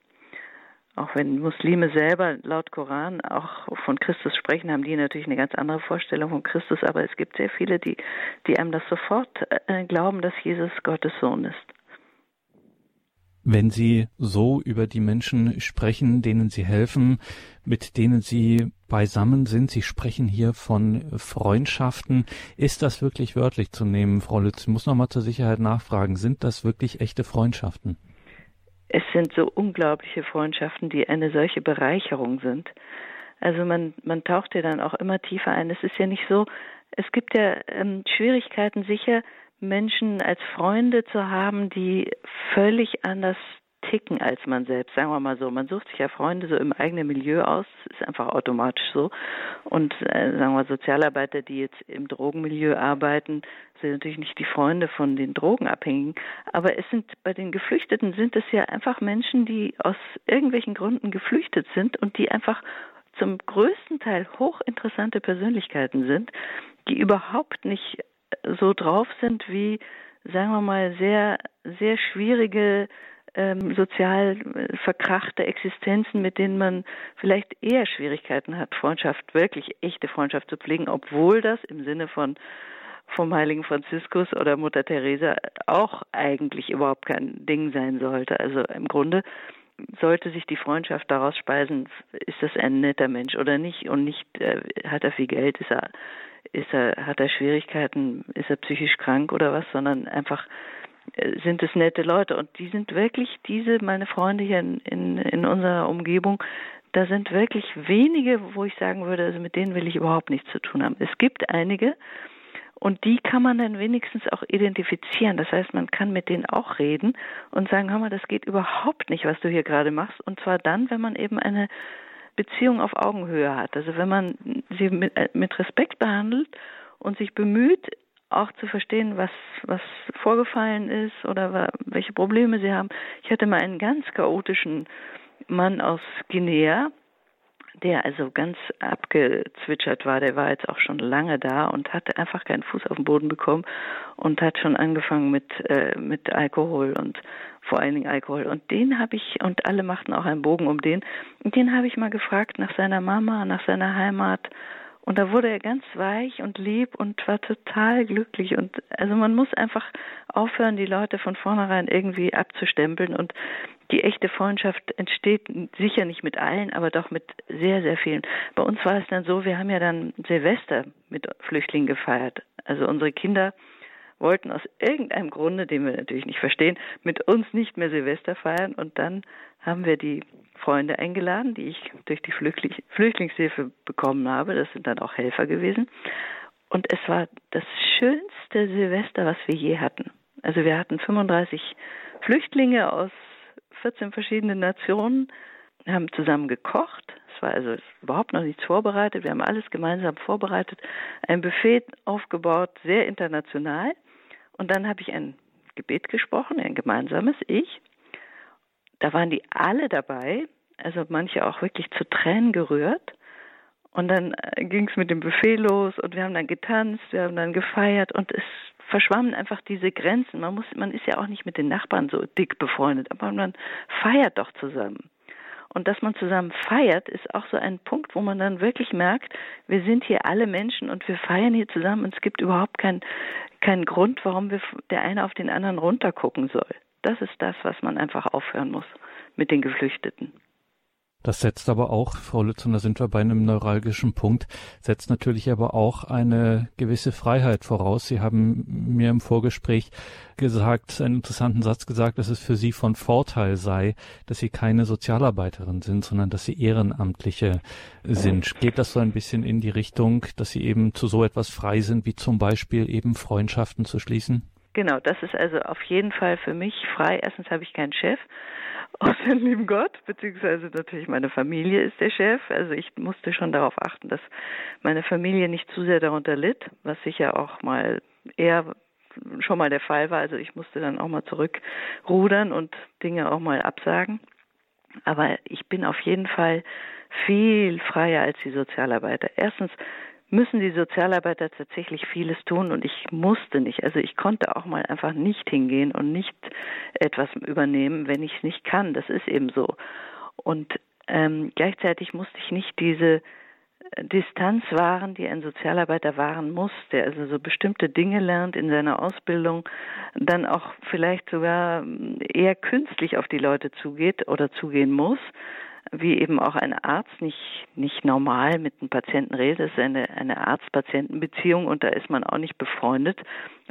auch wenn Muslime selber laut Koran auch von Christus sprechen, haben die natürlich eine ganz andere Vorstellung von Christus, aber es gibt sehr viele, die, die einem das sofort äh, glauben, dass Jesus Gottes Sohn ist. Wenn Sie so über die Menschen sprechen, denen Sie helfen, mit denen Sie beisammen sind, Sie sprechen hier von Freundschaften, ist das wirklich wörtlich zu nehmen, Frau Lütz? Ich muss nochmal zur Sicherheit nachfragen, sind das wirklich echte Freundschaften? es sind so unglaubliche Freundschaften, die eine solche Bereicherung sind. Also man, man taucht ja dann auch immer tiefer ein. Es ist ja nicht so, es gibt ja ähm, Schwierigkeiten sicher, Menschen als Freunde zu haben, die völlig anders ticken als man selbst, sagen wir mal so. Man sucht sich ja Freunde so im eigenen Milieu aus, ist einfach automatisch so. Und äh, sagen wir Sozialarbeiter, die jetzt im Drogenmilieu arbeiten, sind natürlich nicht die Freunde von den Drogenabhängigen, aber es sind bei den Geflüchteten sind es ja einfach Menschen, die aus irgendwelchen Gründen geflüchtet sind und die einfach zum größten Teil hochinteressante Persönlichkeiten sind, die überhaupt nicht so drauf sind wie, sagen wir mal, sehr, sehr schwierige ähm, sozial äh, verkrachte Existenzen, mit denen man vielleicht eher Schwierigkeiten hat, Freundschaft, wirklich echte Freundschaft zu pflegen, obwohl das im Sinne von vom heiligen Franziskus oder Mutter Teresa auch eigentlich überhaupt kein Ding sein sollte. Also im Grunde sollte sich die Freundschaft daraus speisen, ist das ein netter Mensch oder nicht und nicht äh, hat er viel Geld, ist er ist er hat er Schwierigkeiten, ist er psychisch krank oder was, sondern einfach äh, sind es nette Leute? Und die sind wirklich diese meine Freunde hier in, in, in unserer Umgebung da sind wirklich wenige wo ich sagen würde also mit denen will ich überhaupt nichts zu tun haben. Es gibt einige und die kann man dann wenigstens auch identifizieren. Das heißt man kann mit denen auch reden und sagen hör mal das geht überhaupt nicht was du hier gerade machst. Und zwar dann wenn man eben eine Beziehung auf Augenhöhe hat also wenn man sie mit, äh, mit Respekt behandelt und sich bemüht auch zu verstehen, was, was vorgefallen ist oder welche Probleme sie haben. Ich hatte mal einen ganz chaotischen Mann aus Guinea, der also ganz abgezwitschert war, der war jetzt auch schon lange da und hatte einfach keinen Fuß auf den Boden bekommen und hat schon angefangen mit, äh, mit Alkohol und vor allen Dingen Alkohol. Und den habe ich, und alle machten auch einen Bogen um den, und den habe ich mal gefragt nach seiner Mama, nach seiner Heimat und da wurde er ganz weich und lieb und war total glücklich. Und also man muss einfach aufhören, die Leute von vornherein irgendwie abzustempeln. Und die echte Freundschaft entsteht sicher nicht mit allen, aber doch mit sehr, sehr vielen. Bei uns war es dann so, wir haben ja dann Silvester mit Flüchtlingen gefeiert. Also unsere Kinder wollten aus irgendeinem Grunde, den wir natürlich nicht verstehen, mit uns nicht mehr Silvester feiern. Und dann haben wir die Freunde eingeladen, die ich durch die Flüchtlingshilfe bekommen habe. Das sind dann auch Helfer gewesen. Und es war das schönste Silvester, was wir je hatten. Also wir hatten 35 Flüchtlinge aus 14 verschiedenen Nationen, haben zusammen gekocht. Es war also überhaupt noch nichts vorbereitet. Wir haben alles gemeinsam vorbereitet, ein Buffet aufgebaut, sehr international. Und dann habe ich ein Gebet gesprochen, ein gemeinsames Ich da waren die alle dabei, also manche auch wirklich zu Tränen gerührt. Und dann äh, ging es mit dem Buffet los und wir haben dann getanzt, wir haben dann gefeiert und es verschwammen einfach diese Grenzen. Man muss, man ist ja auch nicht mit den Nachbarn so dick befreundet, aber man feiert doch zusammen. Und dass man zusammen feiert, ist auch so ein Punkt, wo man dann wirklich merkt, wir sind hier alle Menschen und wir feiern hier zusammen und es gibt überhaupt keinen keinen Grund, warum wir der eine auf den anderen runtergucken soll. Das ist das, was man einfach aufhören muss mit den Geflüchteten. Das setzt aber auch, Frau Lütz, und da sind wir bei einem neuralgischen Punkt, setzt natürlich aber auch eine gewisse Freiheit voraus. Sie haben mir im Vorgespräch gesagt, einen interessanten Satz gesagt, dass es für Sie von Vorteil sei, dass Sie keine Sozialarbeiterin sind, sondern dass Sie Ehrenamtliche sind. Geht das so ein bisschen in die Richtung, dass Sie eben zu so etwas frei sind, wie zum Beispiel eben Freundschaften zu schließen? Genau, das ist also auf jeden Fall für mich frei. Erstens habe ich keinen Chef aus dem lieben Gott, beziehungsweise natürlich meine Familie ist der Chef. Also ich musste schon darauf achten, dass meine Familie nicht zu sehr darunter litt, was sicher auch mal eher schon mal der Fall war. Also ich musste dann auch mal zurückrudern und Dinge auch mal absagen. Aber ich bin auf jeden Fall viel freier als die Sozialarbeiter. Erstens müssen die Sozialarbeiter tatsächlich vieles tun und ich musste nicht. Also ich konnte auch mal einfach nicht hingehen und nicht etwas übernehmen, wenn ich es nicht kann. Das ist eben so. Und ähm, gleichzeitig musste ich nicht diese Distanz wahren, die ein Sozialarbeiter wahren muss, der also so bestimmte Dinge lernt in seiner Ausbildung, dann auch vielleicht sogar eher künstlich auf die Leute zugeht oder zugehen muss, wie eben auch ein Arzt nicht, nicht normal mit einem Patienten redet. Das ist eine, eine Arzt-Patienten-Beziehung und da ist man auch nicht befreundet,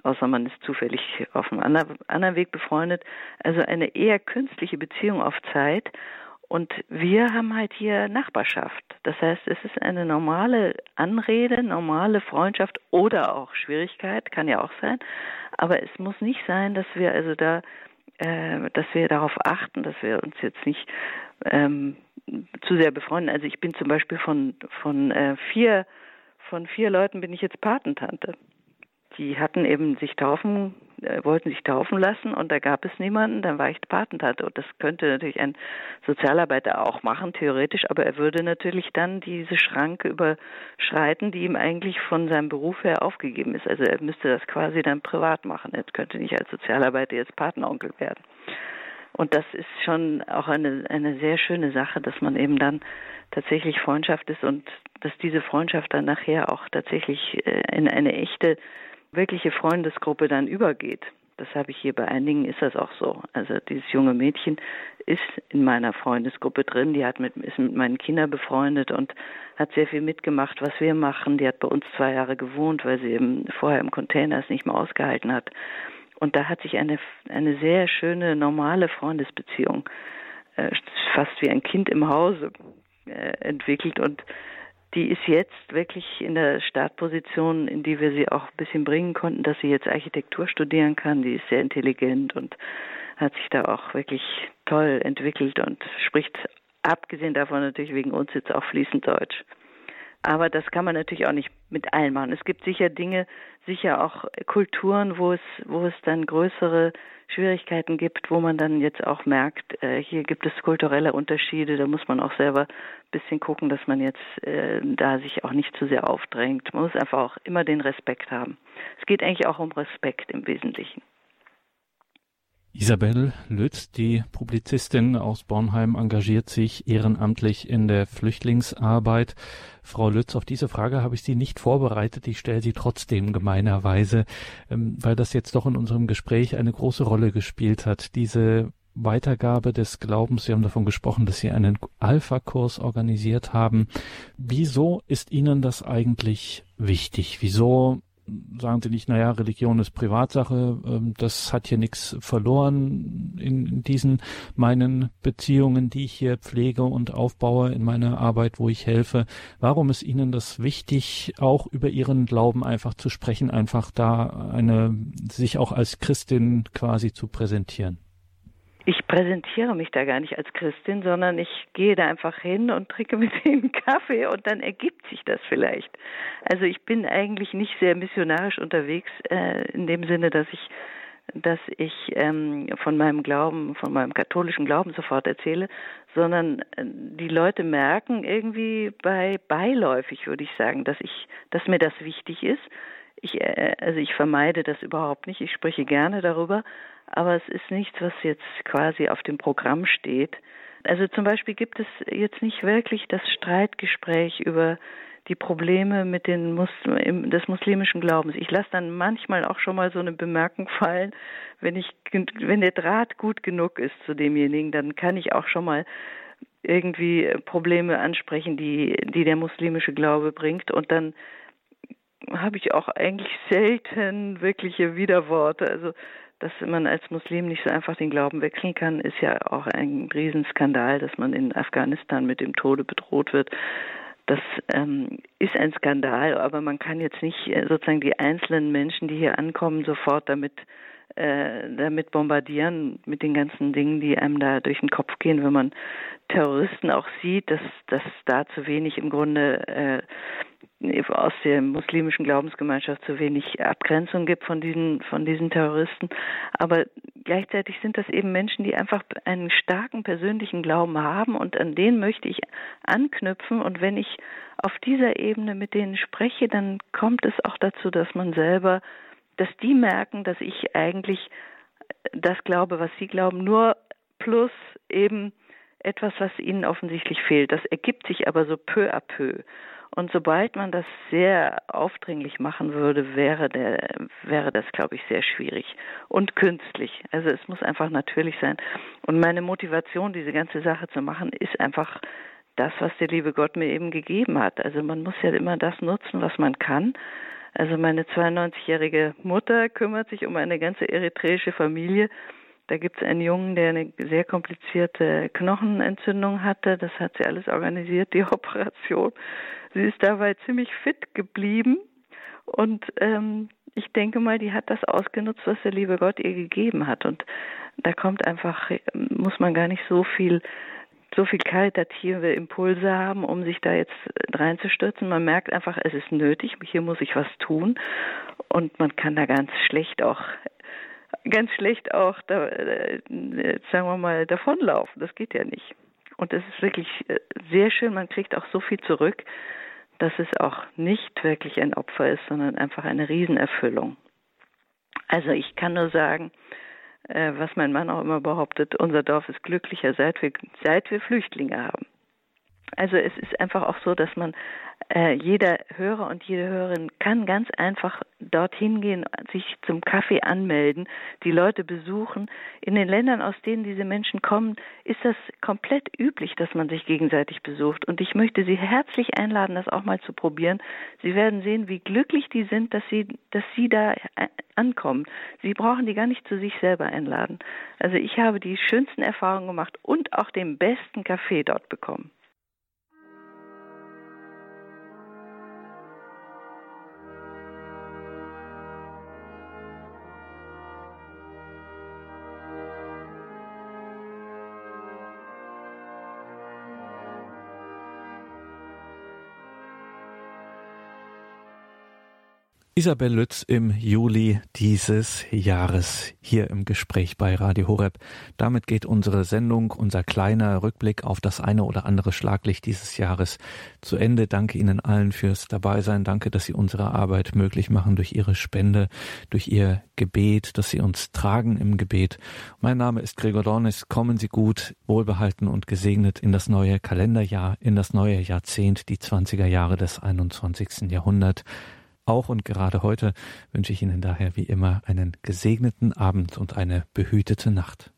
außer man ist zufällig auf einem anderen, anderen Weg befreundet. Also eine eher künstliche Beziehung auf Zeit. Und wir haben halt hier Nachbarschaft. Das heißt, es ist eine normale Anrede, normale Freundschaft oder auch Schwierigkeit, kann ja auch sein. Aber es muss nicht sein, dass wir also da, äh, dass wir darauf achten, dass wir uns jetzt nicht ähm, zu sehr befreundet. Also ich bin zum Beispiel von von äh, vier von vier Leuten bin ich jetzt Patentante. Die hatten eben sich taufen, äh, wollten sich taufen lassen und da gab es niemanden, dann war ich Patentante. Und das könnte natürlich ein Sozialarbeiter auch machen, theoretisch, aber er würde natürlich dann diese Schranke überschreiten, die ihm eigentlich von seinem Beruf her aufgegeben ist. Also er müsste das quasi dann privat machen. Er könnte nicht als Sozialarbeiter jetzt Patenonkel werden. Und das ist schon auch eine, eine sehr schöne Sache, dass man eben dann tatsächlich Freundschaft ist und dass diese Freundschaft dann nachher auch tatsächlich äh, in eine echte, wirkliche Freundesgruppe dann übergeht. Das habe ich hier bei einigen, ist das auch so. Also dieses junge Mädchen ist in meiner Freundesgruppe drin, die hat mit, ist mit meinen Kindern befreundet und hat sehr viel mitgemacht, was wir machen. Die hat bei uns zwei Jahre gewohnt, weil sie eben vorher im Container es nicht mehr ausgehalten hat. Und da hat sich eine, eine sehr schöne, normale Freundesbeziehung, äh, fast wie ein Kind im Hause, äh, entwickelt. Und die ist jetzt wirklich in der Startposition, in die wir sie auch ein bisschen bringen konnten, dass sie jetzt Architektur studieren kann. Die ist sehr intelligent und hat sich da auch wirklich toll entwickelt und spricht abgesehen davon natürlich wegen uns jetzt auch fließend Deutsch. Aber das kann man natürlich auch nicht mit allen machen. Es gibt sicher Dinge, sicher auch Kulturen, wo es, wo es dann größere Schwierigkeiten gibt, wo man dann jetzt auch merkt, äh, hier gibt es kulturelle Unterschiede. Da muss man auch selber ein bisschen gucken, dass man jetzt äh, da sich auch nicht zu sehr aufdrängt. Man muss einfach auch immer den Respekt haben. Es geht eigentlich auch um Respekt im Wesentlichen. Isabel Lütz, die Publizistin aus Bornheim, engagiert sich ehrenamtlich in der Flüchtlingsarbeit. Frau Lütz, auf diese Frage habe ich Sie nicht vorbereitet. Ich stelle sie trotzdem gemeinerweise, ähm, weil das jetzt doch in unserem Gespräch eine große Rolle gespielt hat. Diese Weitergabe des Glaubens. Sie haben davon gesprochen, dass Sie einen Alpha-Kurs organisiert haben. Wieso ist Ihnen das eigentlich wichtig? Wieso sagen Sie nicht, naja, Religion ist Privatsache, ähm, das hat hier nichts verloren in diesen meinen Beziehungen, die ich hier pflege und aufbaue, in meiner Arbeit, wo ich helfe. Warum ist Ihnen das wichtig, auch über Ihren Glauben einfach zu sprechen, einfach da eine, sich auch als Christin quasi zu präsentieren? Ich präsentiere mich da gar nicht als Christin, sondern ich gehe da einfach hin und trinke mit ihnen Kaffee und dann ergibt sich das vielleicht. Also ich bin eigentlich nicht sehr missionarisch unterwegs äh, in dem Sinne, dass ich dass ich ähm, von meinem Glauben, von meinem katholischen Glauben sofort erzähle, sondern äh, die Leute merken irgendwie bei beiläufig, würde ich sagen, dass ich, dass mir das wichtig ist. Ich, äh, also ich vermeide das überhaupt nicht. Ich spreche gerne darüber, aber es ist nichts, was jetzt quasi auf dem Programm steht. also zum Beispiel gibt es jetzt nicht wirklich das Streitgespräch über die Probleme mit den Muslim, des muslimischen Glaubens. Ich lasse dann manchmal auch schon mal so eine Bemerkung fallen, wenn ich, wenn der Draht gut genug ist zu demjenigen, dann kann ich auch schon mal irgendwie Probleme ansprechen, die, die der muslimische Glaube bringt und dann habe ich auch eigentlich selten wirkliche Widerworte. Also dass man als Muslim nicht so einfach den Glauben wechseln kann, ist ja auch ein Riesenskandal, dass man in Afghanistan mit dem Tode bedroht wird. Das ähm, ist ein Skandal, aber man kann jetzt nicht äh, sozusagen die einzelnen Menschen, die hier ankommen, sofort damit äh, damit bombardieren mit den ganzen Dingen, die einem da durch den Kopf gehen, wenn man Terroristen auch sieht, dass dass da zu wenig im Grunde äh, aus der muslimischen Glaubensgemeinschaft zu wenig Abgrenzung gibt von diesen von diesen Terroristen, aber gleichzeitig sind das eben Menschen, die einfach einen starken persönlichen Glauben haben und an den möchte ich anknüpfen. Und wenn ich auf dieser Ebene mit denen spreche, dann kommt es auch dazu, dass man selber, dass die merken, dass ich eigentlich das glaube, was sie glauben, nur plus eben etwas, was ihnen offensichtlich fehlt. Das ergibt sich aber so peu à peu. Und sobald man das sehr aufdringlich machen würde, wäre, der, wäre das, glaube ich, sehr schwierig und künstlich. Also es muss einfach natürlich sein. Und meine Motivation, diese ganze Sache zu machen, ist einfach das, was der liebe Gott mir eben gegeben hat. Also man muss ja immer das nutzen, was man kann. Also meine 92-jährige Mutter kümmert sich um eine ganze eritreische Familie da gibt es einen Jungen, der eine sehr komplizierte Knochenentzündung hatte. Das hat sie alles organisiert, die Operation. Sie ist dabei ziemlich fit geblieben. Und ähm, ich denke mal, die hat das ausgenutzt, was der liebe Gott ihr gegeben hat. Und da kommt einfach, muss man gar nicht so viel so viel karitative Impulse haben, um sich da jetzt reinzustürzen. Man merkt einfach, es ist nötig, hier muss ich was tun und man kann da ganz schlecht auch ganz schlecht auch, da, äh, sagen wir mal, davonlaufen. Das geht ja nicht. Und es ist wirklich äh, sehr schön, man kriegt auch so viel zurück, dass es auch nicht wirklich ein Opfer ist, sondern einfach eine Riesenerfüllung. Also ich kann nur sagen, was mein Mann auch immer behauptet, unser Dorf ist glücklicher, seit wir, seit wir Flüchtlinge haben. Also es ist einfach auch so, dass man äh, jeder Hörer und jede Hörerin kann ganz einfach dorthin gehen, sich zum Kaffee anmelden, die Leute besuchen. In den Ländern, aus denen diese Menschen kommen, ist das komplett üblich, dass man sich gegenseitig besucht. Und ich möchte Sie herzlich einladen, das auch mal zu probieren. Sie werden sehen, wie glücklich die sind, dass sie, dass sie da äh, ankommen. Sie brauchen die gar nicht zu sich selber einladen. Also ich habe die schönsten Erfahrungen gemacht und auch den besten Kaffee dort bekommen. Isabel Lütz im Juli dieses Jahres hier im Gespräch bei Radio Horeb. Damit geht unsere Sendung, unser kleiner Rückblick auf das eine oder andere Schlaglicht dieses Jahres zu Ende. Danke Ihnen allen fürs Dabeisein. Danke, dass Sie unsere Arbeit möglich machen durch Ihre Spende, durch Ihr Gebet, dass Sie uns tragen im Gebet. Mein Name ist Gregor Dornis. Kommen Sie gut, wohlbehalten und gesegnet in das neue Kalenderjahr, in das neue Jahrzehnt, die 20er Jahre des 21. Jahrhunderts. Auch und gerade heute wünsche ich Ihnen daher wie immer einen gesegneten Abend und eine behütete Nacht.